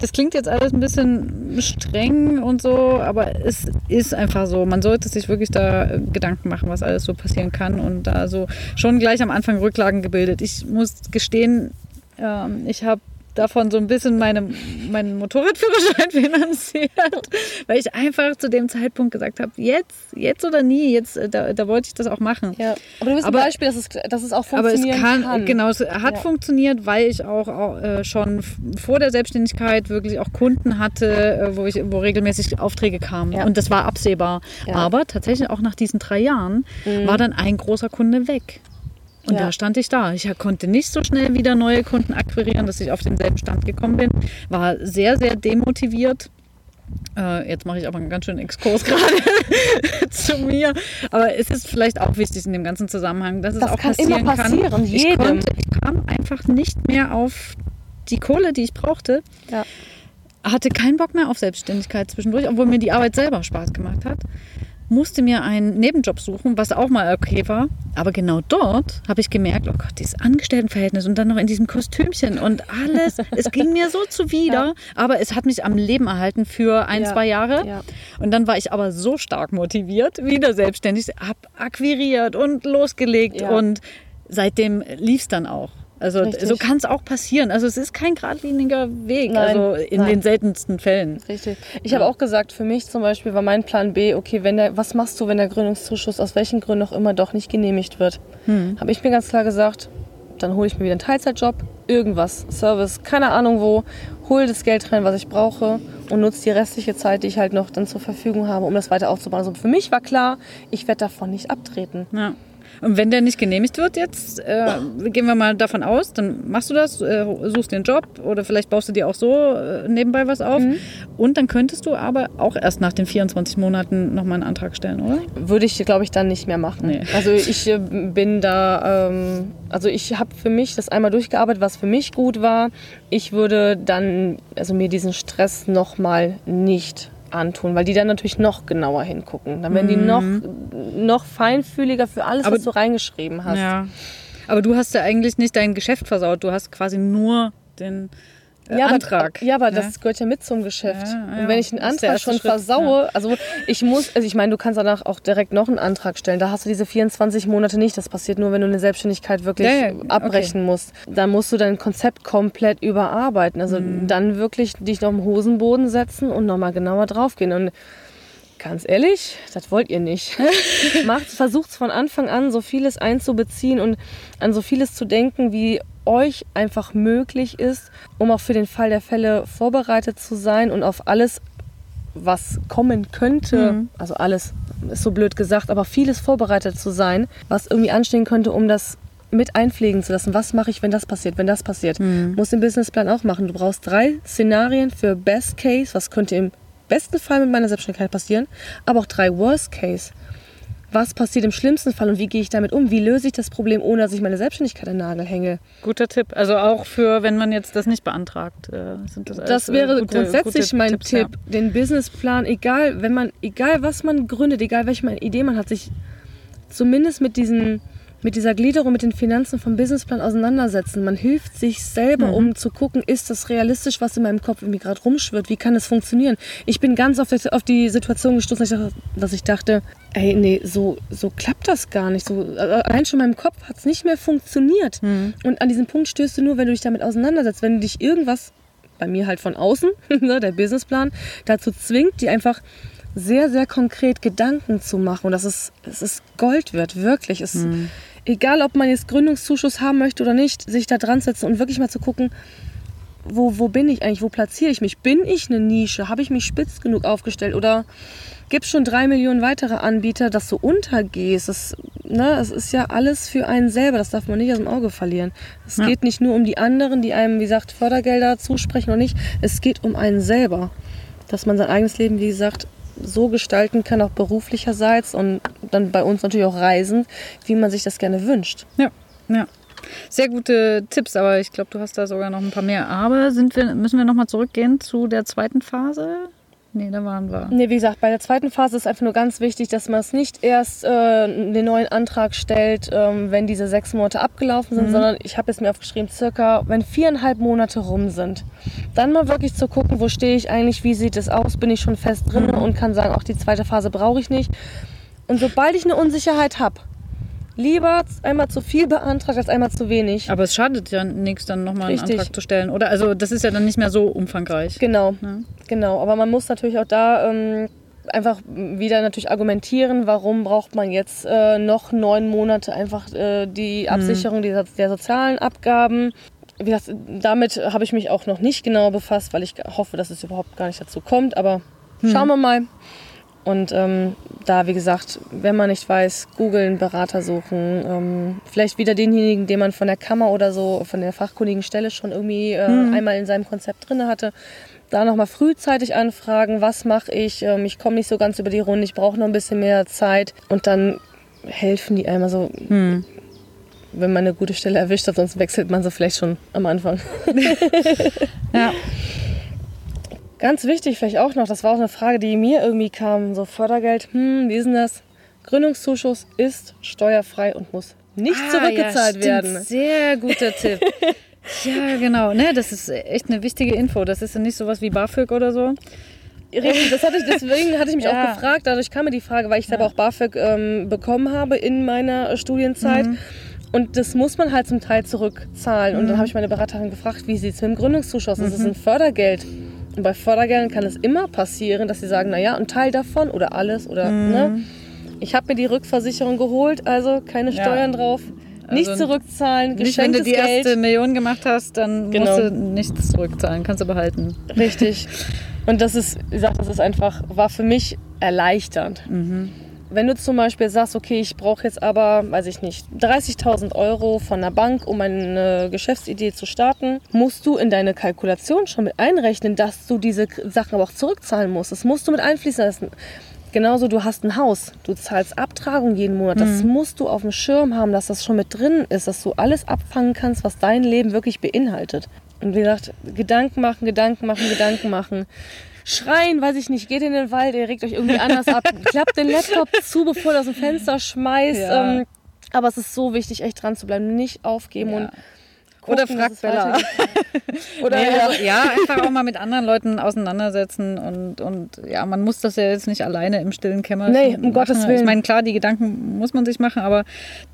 Das klingt jetzt alles ein bisschen streng und so, aber es ist einfach so. Man sollte sich wirklich da äh, Gedanken machen, was alles so passieren kann und da so schon gleich am Anfang Rücklagen gebildet. Ich muss gestehen, ähm, ich habe davon so ein bisschen meine, meinen Motorradführerschein finanziert, weil ich einfach zu dem Zeitpunkt gesagt habe, jetzt, jetzt oder nie, jetzt, äh, da, da wollte ich das auch machen. Ja, aber du bist Aber- ein Beispiel, dass es, dass es auch Aber es kann, kann. genau, es hat Ja. funktioniert, weil ich auch, auch äh, schon vor der Selbstständigkeit wirklich auch Kunden hatte, äh, wo, ich, wo regelmäßig Aufträge kamen. Ja. Und das war absehbar. Ja. Aber tatsächlich auch nach diesen drei Jahren war dann ein großer Kunde weg. Und Ja. da stand ich da. Ich konnte nicht so schnell wieder neue Kunden akquirieren, dass ich auf denselben Stand gekommen bin. War sehr, sehr demotiviert. Äh, jetzt mache ich aber einen ganz schönen Exkurs gerade zu mir. Aber es ist vielleicht auch wichtig in dem ganzen Zusammenhang, dass es Das auch kann passieren immer passieren, kann. Ich, jedem. konnte, ich kam einfach nicht mehr auf die Kohle, die ich brauchte. Ja. Hatte keinen Bock mehr auf Selbstständigkeit zwischendurch, obwohl mir die Arbeit selber Spaß gemacht hat. Musste mir einen Nebenjob suchen, was auch mal okay war. Aber genau dort habe ich gemerkt, oh Gott, dieses Angestelltenverhältnis und dann noch in diesem Kostümchen und alles. es ging mir so zuwider, aber es hat mich am Leben erhalten für ein, Ja. zwei Jahre. Ja. Und dann war ich aber so stark motiviert, wieder selbstständig, habe akquiriert und losgelegt Ja. und seitdem lief es dann auch. Also Richtig. so kann es auch passieren. Also es ist kein geradliniger Weg, Nein, also in nein. den seltensten Fällen. Richtig. Ich habe auch gesagt, für mich zum Beispiel war mein Plan B, okay, wenn der, was machst du, wenn der Gründungszuschuss aus welchen Gründen auch immer doch nicht genehmigt wird? Habe ich mir ganz klar gesagt, dann hole ich mir wieder einen Teilzeitjob, irgendwas, Service, keine Ahnung wo, hole das Geld rein, was ich brauche und nutze die restliche Zeit, die ich halt noch dann zur Verfügung habe, um das weiter aufzubauen. Also für mich war klar, ich werde davon nicht abtreten. Ja. Und wenn der nicht genehmigt wird jetzt, äh, gehen wir mal davon aus, dann machst du das, äh, suchst den Job oder vielleicht baust du dir auch so äh, nebenbei was auf. Und dann könntest du aber auch erst nach den 24 Monaten nochmal einen Antrag stellen, oder? würde ich, glaube ich, dann nicht mehr machen. Nee. Also ich äh, bin da, ähm, also ich habe für mich das einmal durchgearbeitet, was für mich gut war. Ich würde dann, also mir diesen Stress nochmal nicht antun, weil die dann natürlich noch genauer hingucken. Dann werden die noch, noch feinfühliger für alles, Mhm. Aber- was du reingeschrieben hast. Ja. Aber du hast ja eigentlich nicht dein Geschäft versaut, du hast quasi nur den äh, Antrag. Aber, ja, aber ne? das gehört ja mit zum Geschäft. Ja, ja. Und wenn ich einen Antrag schon Schritt, versaue, also ich muss, also ich meine, du kannst danach auch direkt noch einen Antrag stellen. Da hast du diese 24 Monate nicht. Das passiert nur, wenn du eine Selbstständigkeit wirklich Ja, ja, abbrechen musst. Dann musst du dein Konzept komplett überarbeiten. Also Mhm. dann wirklich dich noch im Hosenboden setzen und nochmal genauer draufgehen. Und Ganz ehrlich, das wollt ihr nicht. Macht, versucht von Anfang an, so vieles einzubeziehen und an so vieles zu denken, wie euch einfach möglich ist, um auch für den Fall der Fälle vorbereitet zu sein und auf alles, was kommen könnte, also alles ist so blöd gesagt, aber vieles vorbereitet zu sein, was irgendwie anstehen könnte, um das mit einpflegen zu lassen. Was mache ich, wenn das passiert, wenn das passiert? Muss den Businessplan auch machen. Du brauchst drei Szenarien für Best Case, was könnte im besten Fall mit meiner Selbstständigkeit passieren, aber auch drei Worst Case. Was passiert im schlimmsten Fall und wie gehe ich damit um? Wie löse ich das Problem, ohne dass ich meine Selbstständigkeit an den Nagel hänge? Guter Tipp. Also auch für, wenn man jetzt das nicht beantragt. Äh, sind das, Das äh, wäre gute- grundsätzlich gute mein Tipps, Tipp. Den Businessplan, egal, wenn man, egal was man gründet, egal welche Idee man hat, sich zumindest mit diesen mit dieser Gliederung, mit den Finanzen vom Businessplan auseinandersetzen. Man hilft sich selber, um zu gucken, ist das realistisch, was in meinem Kopf irgendwie gerade rumschwirrt? Wie kann es funktionieren? Ich bin ganz auf die, auf die Situation gestoßen, dass ich dachte- ey, nee, so, so klappt das gar nicht. So, äh, allein schon in meinem Kopf hat es nicht mehr funktioniert. Und an diesen Punkt stößt du nur, wenn du dich damit auseinandersetzt. Wenn du dich irgendwas bei mir halt von außen, ne, der Businessplan, dazu zwingt, die einfach sehr, sehr konkret Gedanken zu machen. Und das ist, es ist Gold wert, wirklich. Es, Egal, ob man jetzt Gründungszuschuss haben möchte oder nicht, sich da dran setzen und wirklich mal zu gucken, wo, wo bin ich eigentlich, wo platziere ich mich? Bin ich eine Nische? Habe ich mich spitz genug aufgestellt? Oder gibt es schon drei Millionen weitere Anbieter, dass du untergehst? Das, ne, es ist ja alles für einen selber, das darf man nicht aus dem Auge verlieren. Es Ja. geht nicht nur um die anderen, die einem, wie gesagt, Fördergelder zusprechen oder nicht. Es geht um einen selber. Dass man sein eigenes Leben, wie gesagt, so gestalten kann, auch beruflicherseits und dann bei uns natürlich auch reisend, wie man sich das gerne wünscht. Ja, ja. Sehr gute Tipps, aber ich glaube, du hast da sogar noch ein paar mehr. Aber sind wir, müssen wir nochmal zurückgehen zu der zweiten Phase? Nee, da waren wir. Nee, wie gesagt, bei der zweiten Phase ist einfach nur ganz wichtig, dass man es nicht erst äh, den neuen Antrag stellt, ähm, wenn diese sechs Monate abgelaufen sind, sondern ich habe jetzt mir aufgeschrieben, circa, wenn viereinhalb Monate rum sind. Dann mal wirklich zu gucken, wo stehe ich eigentlich, wie sieht es aus, bin ich schon fest drin und kann sagen, auch die zweite Phase brauche ich nicht. Und sobald ich eine Unsicherheit habe, lieber einmal zu viel beantragt als einmal zu wenig. Aber es schadet ja nichts, dann nochmal einen. Antrag zu stellen, oder? Also das ist ja dann nicht mehr so umfangreich. Genau, Ja. genau. Aber man muss natürlich auch da ähm, einfach wieder natürlich argumentieren, warum braucht man jetzt äh, noch neun Monate einfach äh, die Absicherung dieser, der sozialen Abgaben. Wie gesagt, damit habe ich mich auch noch nicht genau befasst, weil ich hoffe, dass es überhaupt gar nicht dazu kommt. Aber schauen wir mal. Und ähm, da, wie gesagt, wenn man nicht weiß, googeln, Berater suchen, ähm, vielleicht wieder denjenigen, den man von der Kammer oder so, von der fachkundigen Stelle schon irgendwie äh, mhm. einmal in seinem Konzept drin hatte. Da nochmal frühzeitig anfragen, was mache ich, ähm, ich komme nicht so ganz über die Runde, ich brauche noch ein bisschen mehr Zeit. Und dann helfen die einmal so, mhm. wenn man eine gute Stelle erwischt hat, sonst wechselt man so vielleicht schon am Anfang. ja. Ganz wichtig vielleicht auch noch, das war auch eine Frage, die mir irgendwie kam, so Fördergeld, hm, wie ist denn das? Gründungszuschuss ist steuerfrei und muss nicht ah, zurückgezahlt ja, werden. Sehr guter Tipp. ja, genau. Ne, das ist echt eine wichtige Info. Das ist ja nicht sowas wie BAföG oder so. Das hatte ich, deswegen hatte ich mich ja. auch gefragt. Dadurch kam mir die Frage, weil ich selber ja. auch BAföG ähm, bekommen habe in meiner Studienzeit. Mhm. Und das muss man halt zum Teil zurückzahlen. Mhm. Und dann mhm. habe ich meine Beraterin gefragt, wie sieht es mit dem Gründungszuschuss? Mhm. Das ist ein Fördergeld. Und bei Fördergeldern kann es immer passieren, dass sie sagen, naja, ein Teil davon oder alles oder mhm. ne. Ich habe mir die Rückversicherung geholt, also keine Steuern ja. drauf. Also nicht zurückzahlen, nicht, wenn du die Geld. erste Million gemacht hast, dann genau. musst du nichts zurückzahlen, kannst du behalten. Richtig. Und das ist, wie gesagt, das ist einfach, war für mich erleichternd. Mhm. Wenn du zum Beispiel sagst, okay, ich brauche jetzt aber, weiß ich nicht, 30.000 Euro von der Bank, um eine Geschäftsidee zu starten, musst du in deine Kalkulation schon mit einrechnen, dass du diese Sachen aber auch zurückzahlen musst. Das musst du mit einfließen lassen. Genauso, du hast ein Haus, du zahlst Abtragung jeden Monat. Das mhm. musst du auf dem Schirm haben, dass das schon mit drin ist, dass du alles abfangen kannst, was dein Leben wirklich beinhaltet. Und wie gesagt, Gedanken machen, Gedanken machen, Gedanken machen schreien, weiß ich nicht, geht in den Wald, ihr regt euch irgendwie anders ab, klappt den Laptop zu, bevor ihr aus dem Fenster schmeißt. Ja. Ähm, aber es ist so wichtig, echt dran zu bleiben, nicht aufgeben ja. und Gucken, oder fragt Bella. oder nee, also, ja, einfach auch mal mit anderen Leuten auseinandersetzen und, und ja, man muss das ja jetzt nicht alleine im stillen Kämmerchen Nee, um machen. Gottes Willen. Ich meine, klar, die Gedanken muss man sich machen, aber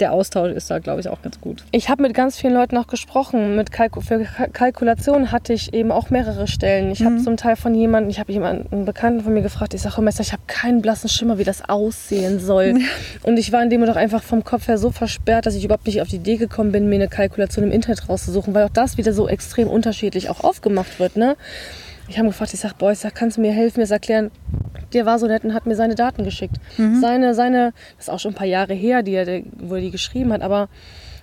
der Austausch ist da, glaube ich, auch ganz gut. Ich habe mit ganz vielen Leuten auch gesprochen. Mit Kalku für Kalkulation hatte ich eben auch mehrere Stellen. Ich mhm. habe zum Teil von jemandem, ich habe jemanden, einen Bekannten von mir gefragt, ich sage, Meister, ich habe keinen blassen Schimmer, wie das aussehen soll. und ich war in dem Moment auch einfach vom Kopf her so versperrt, dass ich überhaupt nicht auf die Idee gekommen bin, mir eine Kalkulation im Internet raus rauszusuchen, weil auch das wieder so extrem unterschiedlich auch aufgemacht wird. Ne? Ich habe gefragt, ich sage, boah, ich sag, kannst du mir helfen, mir das erklären? Der war so nett und hat mir seine Daten geschickt. Mhm. Seine, seine, das ist auch schon ein paar Jahre her, die er, wo er die geschrieben hat, aber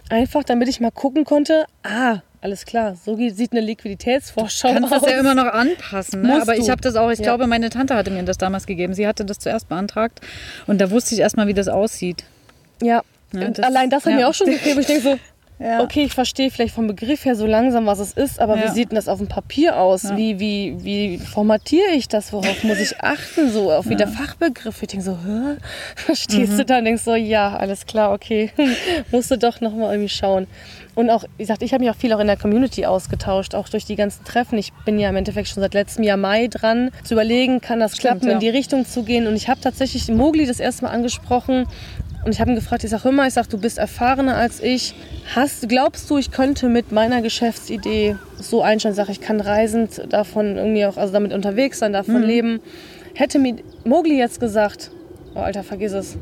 einfach, damit ich mal gucken konnte, ah, alles klar, so sieht eine Liquiditätsvorschau aus. Du kannst das ja immer noch anpassen. Ne? Aber ich habe das auch, ich ja. glaube, meine Tante hatte mir das damals gegeben. Sie hatte das zuerst beantragt und da wusste ich erstmal, wie das aussieht. Ja, ja das, allein das hat ja. mir auch schon gegeben. Ich denke so, ja. Okay, ich verstehe vielleicht vom Begriff her so langsam, was es ist, aber ja. wie sieht denn das auf dem Papier aus? Ja. Wie, wie, wie formatiere ich das? Worauf muss ich achten? So auf wie der Fachbegriff. Ich denke so, hä? Verstehst mhm. du dann? Denkst so, ja, alles klar, okay. Musst du doch nochmal irgendwie schauen. Und auch, wie gesagt, ich habe mich auch viel auch in der Community ausgetauscht, auch durch die ganzen Treffen. Ich bin ja im Endeffekt schon seit letztem Jahr Mai dran, zu überlegen, kann das Stimmt, klappen, in die Richtung zu gehen. Und ich habe tatsächlich Mogli das erste Mal angesprochen und ich habe ihn gefragt, ich sage immer, ich sage, du bist erfahrener als ich. Hast, glaubst du, ich könnte mit meiner Geschäftsidee so einstellen, sage ich kann reisend davon irgendwie auch, also damit unterwegs sein, davon mhm. leben. Hätte mir Mogli jetzt gesagt, oh Alter, vergiss es.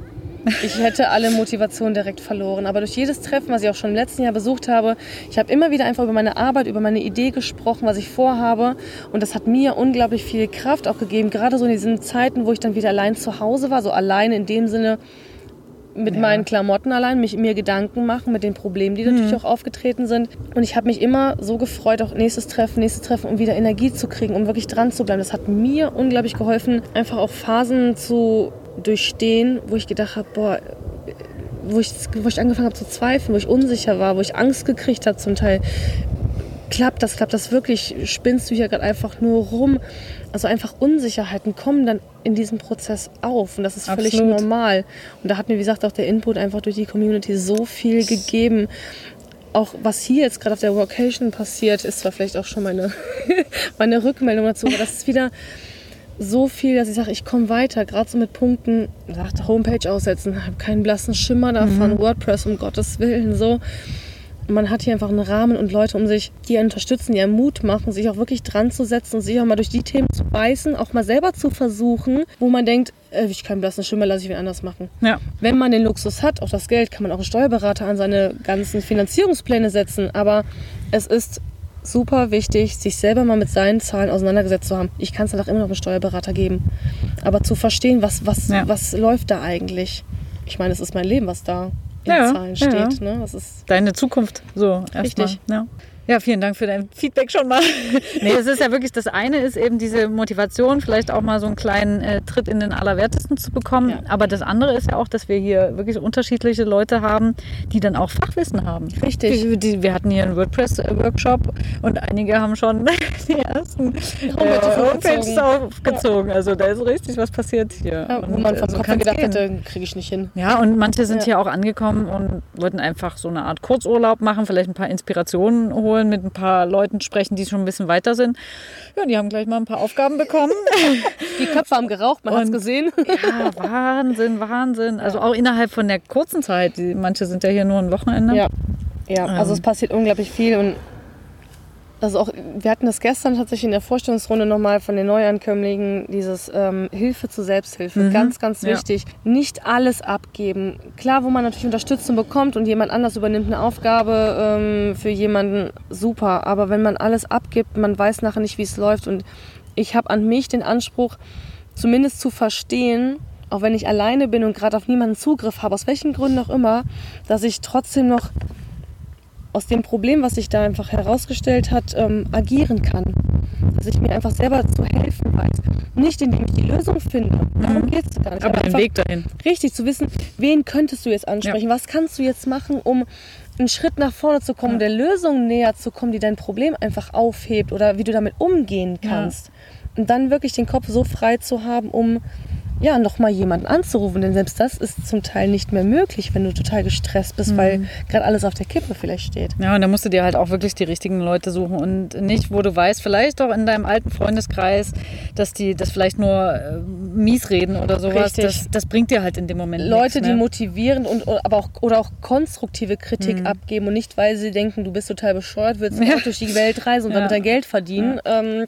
Ich hätte alle Motivation direkt verloren. Aber durch jedes Treffen, was ich auch schon im letzten Jahr besucht habe, ich habe immer wieder einfach über meine Arbeit, über meine Idee gesprochen, was ich vorhabe. Und das hat mir unglaublich viel Kraft auch gegeben. Gerade so in diesen Zeiten, wo ich dann wieder allein zu Hause war. So allein in dem Sinne, mit ja. meinen Klamotten allein, mich, mir Gedanken machen mit den Problemen, die natürlich mhm. auch aufgetreten sind. Und ich habe mich immer so gefreut, auch nächstes Treffen, nächstes Treffen, um wieder Energie zu kriegen, um wirklich dran zu bleiben. Das hat mir unglaublich geholfen, einfach auch Phasen zu durchstehen, wo ich gedacht habe, boah, wo ich, wo ich angefangen habe zu zweifeln, wo ich unsicher war, wo ich Angst gekriegt habe zum Teil. Klappt das, klappt das wirklich? Spinnst du hier gerade einfach nur rum? Also einfach Unsicherheiten kommen dann in diesem Prozess auf und das ist völlig Absolut. normal. Und da hat mir, wie gesagt, auch der Input einfach durch die Community so viel gegeben. Auch was hier jetzt gerade auf der Vocation passiert, ist zwar vielleicht auch schon meine, meine Rückmeldung dazu, aber das ist wieder so viel, dass ich sage, ich komme weiter, gerade so mit Punkten, sagt Homepage aussetzen, habe keinen blassen Schimmer davon, mhm. WordPress um Gottes Willen, so man hat hier einfach einen Rahmen und Leute um sich, die einen unterstützen, die einen Mut machen, sich auch wirklich dran zu setzen und sich auch mal durch die Themen zu beißen, auch mal selber zu versuchen, wo man denkt, äh, ich kann blassen Schimmer, lasse ich wen anders machen. Ja. Wenn man den Luxus hat, auch das Geld, kann man auch einen Steuerberater an seine ganzen Finanzierungspläne setzen, aber es ist super wichtig, sich selber mal mit seinen Zahlen auseinandergesetzt zu haben. Ich kann es danach immer noch einem Steuerberater geben. Aber zu verstehen, was, was, Ja. was läuft da eigentlich? Ich meine, es ist mein Leben, was da in Ja, Zahlen ja. steht. Ne? Das ist Deine Zukunft. So, erstmal. Richtig. Ja. Ja, vielen Dank für dein Feedback schon mal. nee, es ist ja wirklich, das eine ist eben diese Motivation, vielleicht auch mal so einen kleinen äh, Tritt in den Allerwertesten zu bekommen. Ja. Aber das andere ist ja auch, dass wir hier wirklich unterschiedliche Leute haben, die dann auch Fachwissen haben. Richtig. Wir, die, wir hatten hier einen WordPress-Workshop und einige haben schon die ersten äh, Homepages aufgezogen. Also da ist richtig was passiert hier. ja, wo Und, man äh, vom so Kopf gedacht gehen. hätte, kriege ich nicht hin. Ja, und manche sind Ja. hier auch angekommen und wollten einfach so eine Art Kurzurlaub machen, vielleicht ein paar Inspirationen holen, mit ein paar Leuten sprechen, die schon ein bisschen weiter sind. Ja, die haben gleich mal ein paar Aufgaben bekommen. Die Köpfe haben geraucht, man hat es gesehen. ja, Wahnsinn, Wahnsinn. Also auch innerhalb von der kurzen Zeit. Die, manche sind ja hier nur ein Wochenende. Ja, ja. also Ähm. es passiert unglaublich viel und also auch, wir hatten das gestern tatsächlich in der Vorstellungsrunde nochmal von den Neuankömmlingen, dieses ähm, Hilfe zur Selbsthilfe. Mhm. Ganz, ganz Ja. wichtig. Nicht alles abgeben. Klar, wo man natürlich Unterstützung bekommt und jemand anders übernimmt eine Aufgabe ähm, für jemanden, super. Aber wenn man alles abgibt, man weiß nachher nicht, wie es läuft. Und ich habe an mich den Anspruch, zumindest zu verstehen, auch wenn ich alleine bin und gerade auf niemanden Zugriff habe, aus welchen Gründen auch immer, dass ich trotzdem noch aus dem Problem, was sich da einfach herausgestellt hat, ähm, agieren kann. Dass ich mir einfach selber zu helfen weiß. Nicht indem ich die Lösung finde. Darum geht es gar nicht. Mhm. Aber den Weg dahin. richtig zu wissen, wen könntest du jetzt ansprechen? Was kannst du jetzt machen, um einen Schritt nach vorne zu kommen, der Lösung näher zu kommen, die dein Problem einfach aufhebt oder wie du damit umgehen Ja. kannst. Und dann wirklich den Kopf so frei zu haben, um ja, nochmal jemanden anzurufen. Denn selbst das ist zum Teil nicht mehr möglich, wenn du total gestresst bist, Mhm. weil gerade alles auf der Kippe vielleicht steht. Ja, und da musst du dir halt auch wirklich die richtigen Leute suchen und nicht, wo du weißt, vielleicht auch in deinem alten Freundeskreis, dass die das vielleicht nur äh, mies reden oder sowas. Das, das bringt dir halt in dem Moment Leute, nichts, die ne? motivierend und aber auch oder auch konstruktive Kritik abgeben und nicht, weil sie denken, du bist total bescheuert, willst Ja. durch die Welt reisen und Ja. damit dein Geld verdienen. Ähm,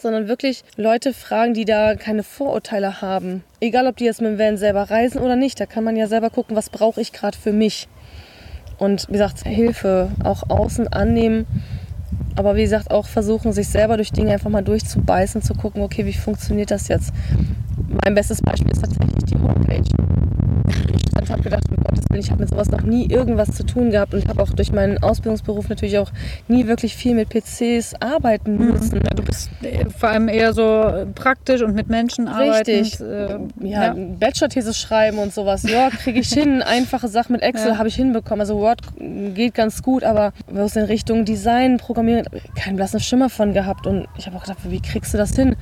sondern wirklich Leute fragen, die da keine Vorurteile haben. Egal, ob die jetzt mit dem Van selber reisen oder nicht, da kann man ja selber gucken, was brauche ich gerade für mich. Und wie gesagt, Hilfe auch außen annehmen, aber wie gesagt auch versuchen, sich selber durch Dinge einfach mal durchzubeißen, zu gucken, okay, wie funktioniert das jetzt? Mein bestes Beispiel ist tatsächlich die Homepage. Ich habe gedacht, um Gottes Willen, ich habe mit sowas noch nie irgendwas zu tun gehabt und habe auch durch meinen Ausbildungsberuf natürlich auch nie wirklich viel mit PCs arbeiten müssen. Ja, du bist äh, vor allem eher so äh, praktisch und mit Menschen Richtig. arbeitend. Äh, Ja, Bachelor-These schreiben und sowas. Ja, kriege ich hin. Einfache Sachen mit Excel Ja. habe ich hinbekommen. Also Word geht ganz gut, aber aus in Richtung Design, Programmieren, keinen blassen Schimmer von gehabt. Und ich habe auch gedacht, wie kriegst du das hin?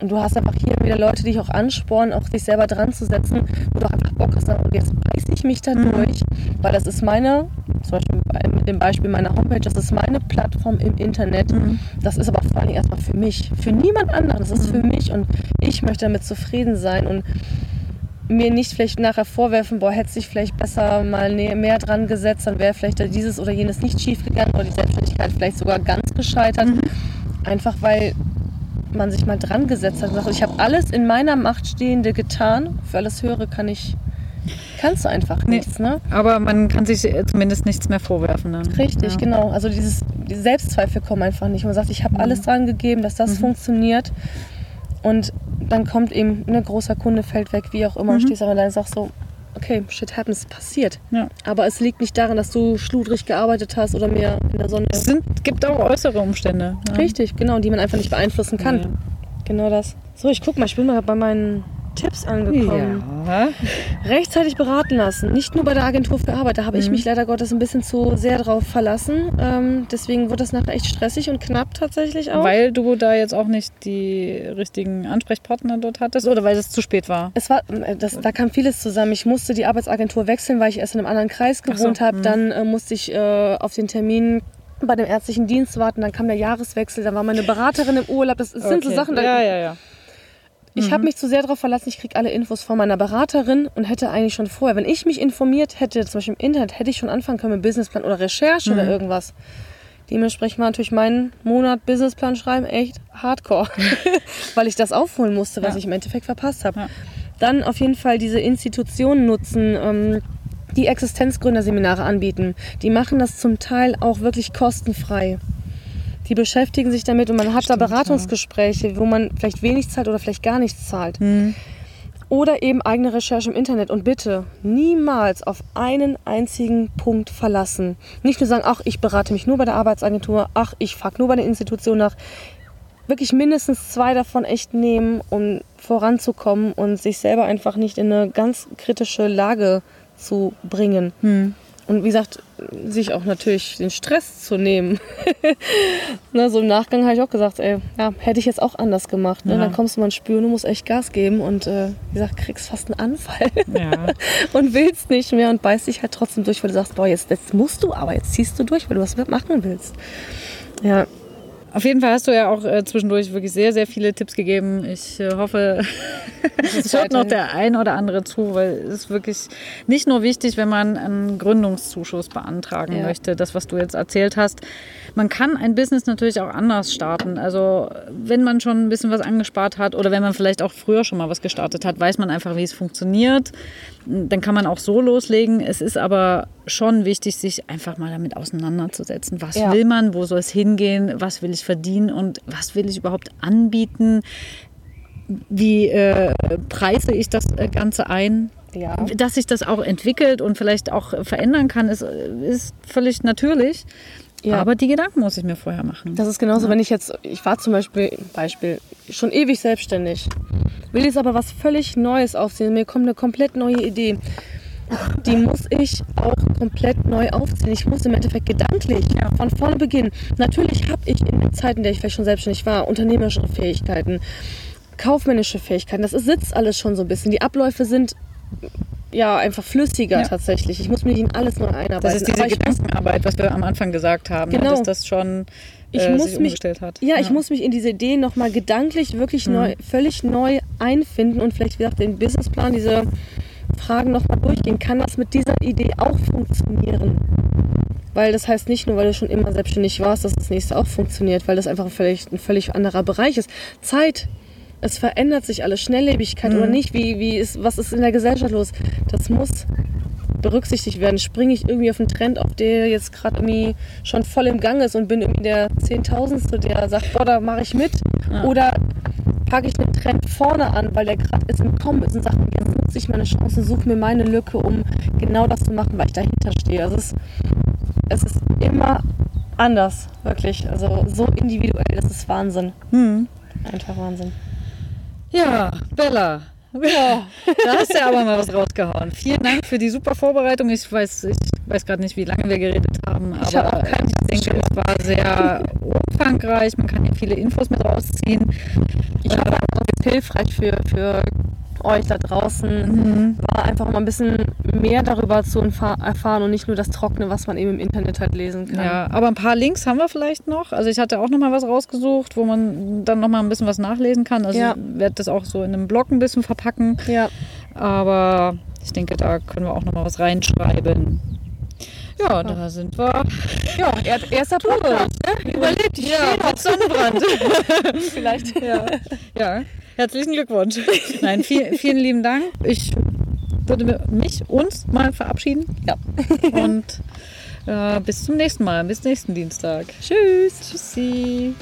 Und du hast einfach hier wieder Leute, die dich auch anspornen, auch dich selber dran zu setzen, wo du einfach Bock hast, und jetzt beiß ich mich da durch, weil das ist meine, zum Beispiel bei- mit dem Beispiel meiner Homepage, das ist meine Plattform im Internet. Das ist aber vor allem erstmal für mich, für niemand anderen, das ist für mich. Und ich möchte damit zufrieden sein. Und mir nicht vielleicht nachher vorwerfen, boah, hätte sich vielleicht besser mal mehr dran gesetzt, dann wäre vielleicht dieses oder jenes nicht schief gegangen oder die Selbstständigkeit vielleicht sogar ganz gescheitert. Einfach weil man sich mal dran gesetzt hat und sagt, ich habe alles in meiner Macht Stehende getan. Für alles Höhere kann ich, kannst du einfach Nee. nichts, ne? Aber man kann sich äh, zumindest nichts mehr vorwerfen. Ne? Richtig, ja. genau. Also dieses die Selbstzweifel kommen einfach nicht. Man sagt, ich Mhm. habe alles dran gegeben, dass das funktioniert. Und dann kommt eben ein großer Kunde fällt weg, wie auch immer, und stehst aber da und sagst so, okay, shit happens, passiert. Mhm. Ja. Aber es liegt nicht daran, dass du schludrig gearbeitet hast oder mehr in der Sonne. Es sind, gibt auch äußere Umstände. Ja. Richtig, genau, die man einfach nicht beeinflussen kann. Ja. Genau das. So, ich guck mal, ich bin mal bei meinen Tipps angekommen. Ja. Rechtzeitig beraten lassen. Nicht nur bei der Agentur für Arbeit. Da habe ich mich leider Gottes ein bisschen zu sehr drauf verlassen. Ähm, deswegen wird das nachher echt stressig und knapp tatsächlich auch. Weil du da jetzt auch nicht die richtigen Ansprechpartner dort hattest oder weil es zu spät war? es war, äh, das, da kam vieles zusammen. Ich musste die Arbeitsagentur wechseln, weil ich erst in einem anderen Kreis so, gewohnt habe. hm. Dann äh, musste ich äh, auf den Termin bei dem ärztlichen Dienst warten. Dann kam der Jahreswechsel. Dann war meine Beraterin im Urlaub. Das, sind so Okay. Sachen, da, Ja, ja, ja. Ich habe mich zu sehr darauf verlassen, ich kriege alle Infos von meiner Beraterin und hätte eigentlich schon vorher, wenn ich mich informiert hätte, zum Beispiel im Internet, hätte ich schon anfangen können mit Businessplan oder Recherche oder irgendwas. Dementsprechend war natürlich mein Monat Businessplan schreiben echt hardcore, weil ich das aufholen musste, was Ja. ich im Endeffekt verpasst habe. Ja. Dann auf jeden Fall diese Institutionen nutzen, ähm, die Existenzgründerseminare anbieten. Die machen das zum Teil auch wirklich kostenfrei. Die beschäftigen sich damit und man hat Stimmt, da Beratungsgespräche, wo man vielleicht wenig zahlt oder vielleicht gar nichts zahlt. Hm. Oder eben eigene Recherche im Internet. Und bitte niemals auf einen einzigen Punkt verlassen. Nicht nur sagen, ach, ich berate mich nur bei der Arbeitsagentur, ach, ich frage nur bei der Institution nach. Wirklich mindestens zwei davon echt nehmen, um voranzukommen und sich selber einfach nicht in eine ganz kritische Lage zu bringen. Hm. Und wie gesagt, sich auch natürlich den Stress zu nehmen. ne, so im Nachgang habe ich auch gesagt, ey, ja, hätte ich jetzt auch anders gemacht. Ne? Ja. Dann kommst du mal ins Spüren, du musst echt Gas geben und äh, wie gesagt, kriegst fast einen Anfall Ja. und willst nicht mehr und beißt dich halt trotzdem durch, weil du sagst, boah, jetzt, jetzt musst du, aber jetzt ziehst du durch, weil du was machen willst. Ja, Auf jeden Fall hast du ja auch äh, zwischendurch wirklich sehr, sehr viele Tipps gegeben. Ich äh, hoffe, es hört noch der ein oder andere zu, weil es ist wirklich nicht nur wichtig, wenn man einen Gründungszuschuss beantragen Ja. möchte, das, was du jetzt erzählt hast. Man kann ein Business natürlich auch anders starten. Also wenn man schon ein bisschen was angespart hat oder wenn man vielleicht auch früher schon mal was gestartet hat, weiß man einfach, wie es funktioniert. Dann kann man auch so loslegen. Es ist aber schon wichtig, sich einfach mal damit auseinanderzusetzen. Was Ja. will man? Wo soll es hingehen? Was will ich verdienen? Und was will ich überhaupt anbieten? Wie äh, preise ich das äh, Ganze ein? ja. Dass sich das auch entwickelt und vielleicht auch verändern kann, ist, ist völlig natürlich. Ja. Aber die Gedanken muss ich mir vorher machen. Das ist genauso, wenn ich jetzt, ich war zum Beispiel, Beispiel, schon ewig selbstständig, will jetzt aber was völlig Neues aufziehen, mir kommt eine komplett neue Idee. Die muss ich auch komplett neu aufziehen. Ich muss im Endeffekt gedanklich von vorne beginnen. Natürlich habe ich in der Zeit, in der ich vielleicht schon selbstständig war, unternehmerische Fähigkeiten, kaufmännische Fähigkeiten. Das ist, sitzt alles schon so ein bisschen. Die Abläufe sind ja einfach flüssiger Ja. tatsächlich. Ich muss mich nicht in alles neu einarbeiten. Das ist diese ich Gedankenarbeit, was wir am Anfang gesagt haben, ne, Genau. dass das schon Ich äh, muss sich mich- umgestellt hat. Ja, ich muss mich in diese Idee nochmal gedanklich wirklich neu, völlig neu einfinden und vielleicht, wie gesagt, den Businessplan, diese Fragen nochmal durchgehen. Kann das mit dieser Idee auch funktionieren? Weil das heißt nicht nur, weil du schon immer selbstständig warst, dass das nächste auch funktioniert, weil das einfach völlig, ein völlig anderer Bereich ist. Zeit, es verändert sich alles, Schnelllebigkeit oder nicht, wie, wie ist, was ist in der Gesellschaft los? Das muss berücksichtigt werden. Springe ich irgendwie auf einen Trend, auf der jetzt gerade irgendwie schon voll im Gang ist und bin irgendwie der Zehntausendste, der sagt, boah, da mache ich mit. Oder packe ich den Trend vorne an, weil der gerade ist im Kommen ist und sage, jetzt nutze ich meine Chance, suche mir meine Lücke, um genau das zu machen, weil ich dahinter stehe. Also es ist, es ist immer anders, wirklich. Also so individuell, das ist Wahnsinn. Hm. Einfach Wahnsinn. Ja, Bella. Ja, da hast du aber mal was rausgehauen. Vielen Dank für die super Vorbereitung. Ich weiß, ich weiß gerade nicht, wie lange wir geredet haben, Ich hab aber keine ich denke, es war sehr umfangreich. Man kann ja viele Infos mit rausziehen. Ich hoffe, das ist hilfreich für, für euch da draußen, war einfach mal ein bisschen mehr darüber zu erfa- erfahren und nicht nur das Trockene, was man eben im Internet halt lesen kann. Ja, aber ein paar Links haben wir vielleicht noch. Also ich hatte auch noch mal was rausgesucht, wo man dann noch mal ein bisschen was nachlesen kann. Also Ja. ich werde das auch so in einem Blog ein bisschen verpacken. ja. Aber ich denke, da können wir auch noch mal was reinschreiben. Ja, da sind wir. Ja, er, erster Podcast, ne? Überlebt, ja, mit Sonnenbrand. Vielleicht. ja. ja, herzlichen Glückwunsch. Nein, viel, vielen lieben Dank. Ich würde mich, uns mal verabschieden. Ja. Und äh, bis zum nächsten Mal, bis nächsten Dienstag. Tschüss. Tschüssi.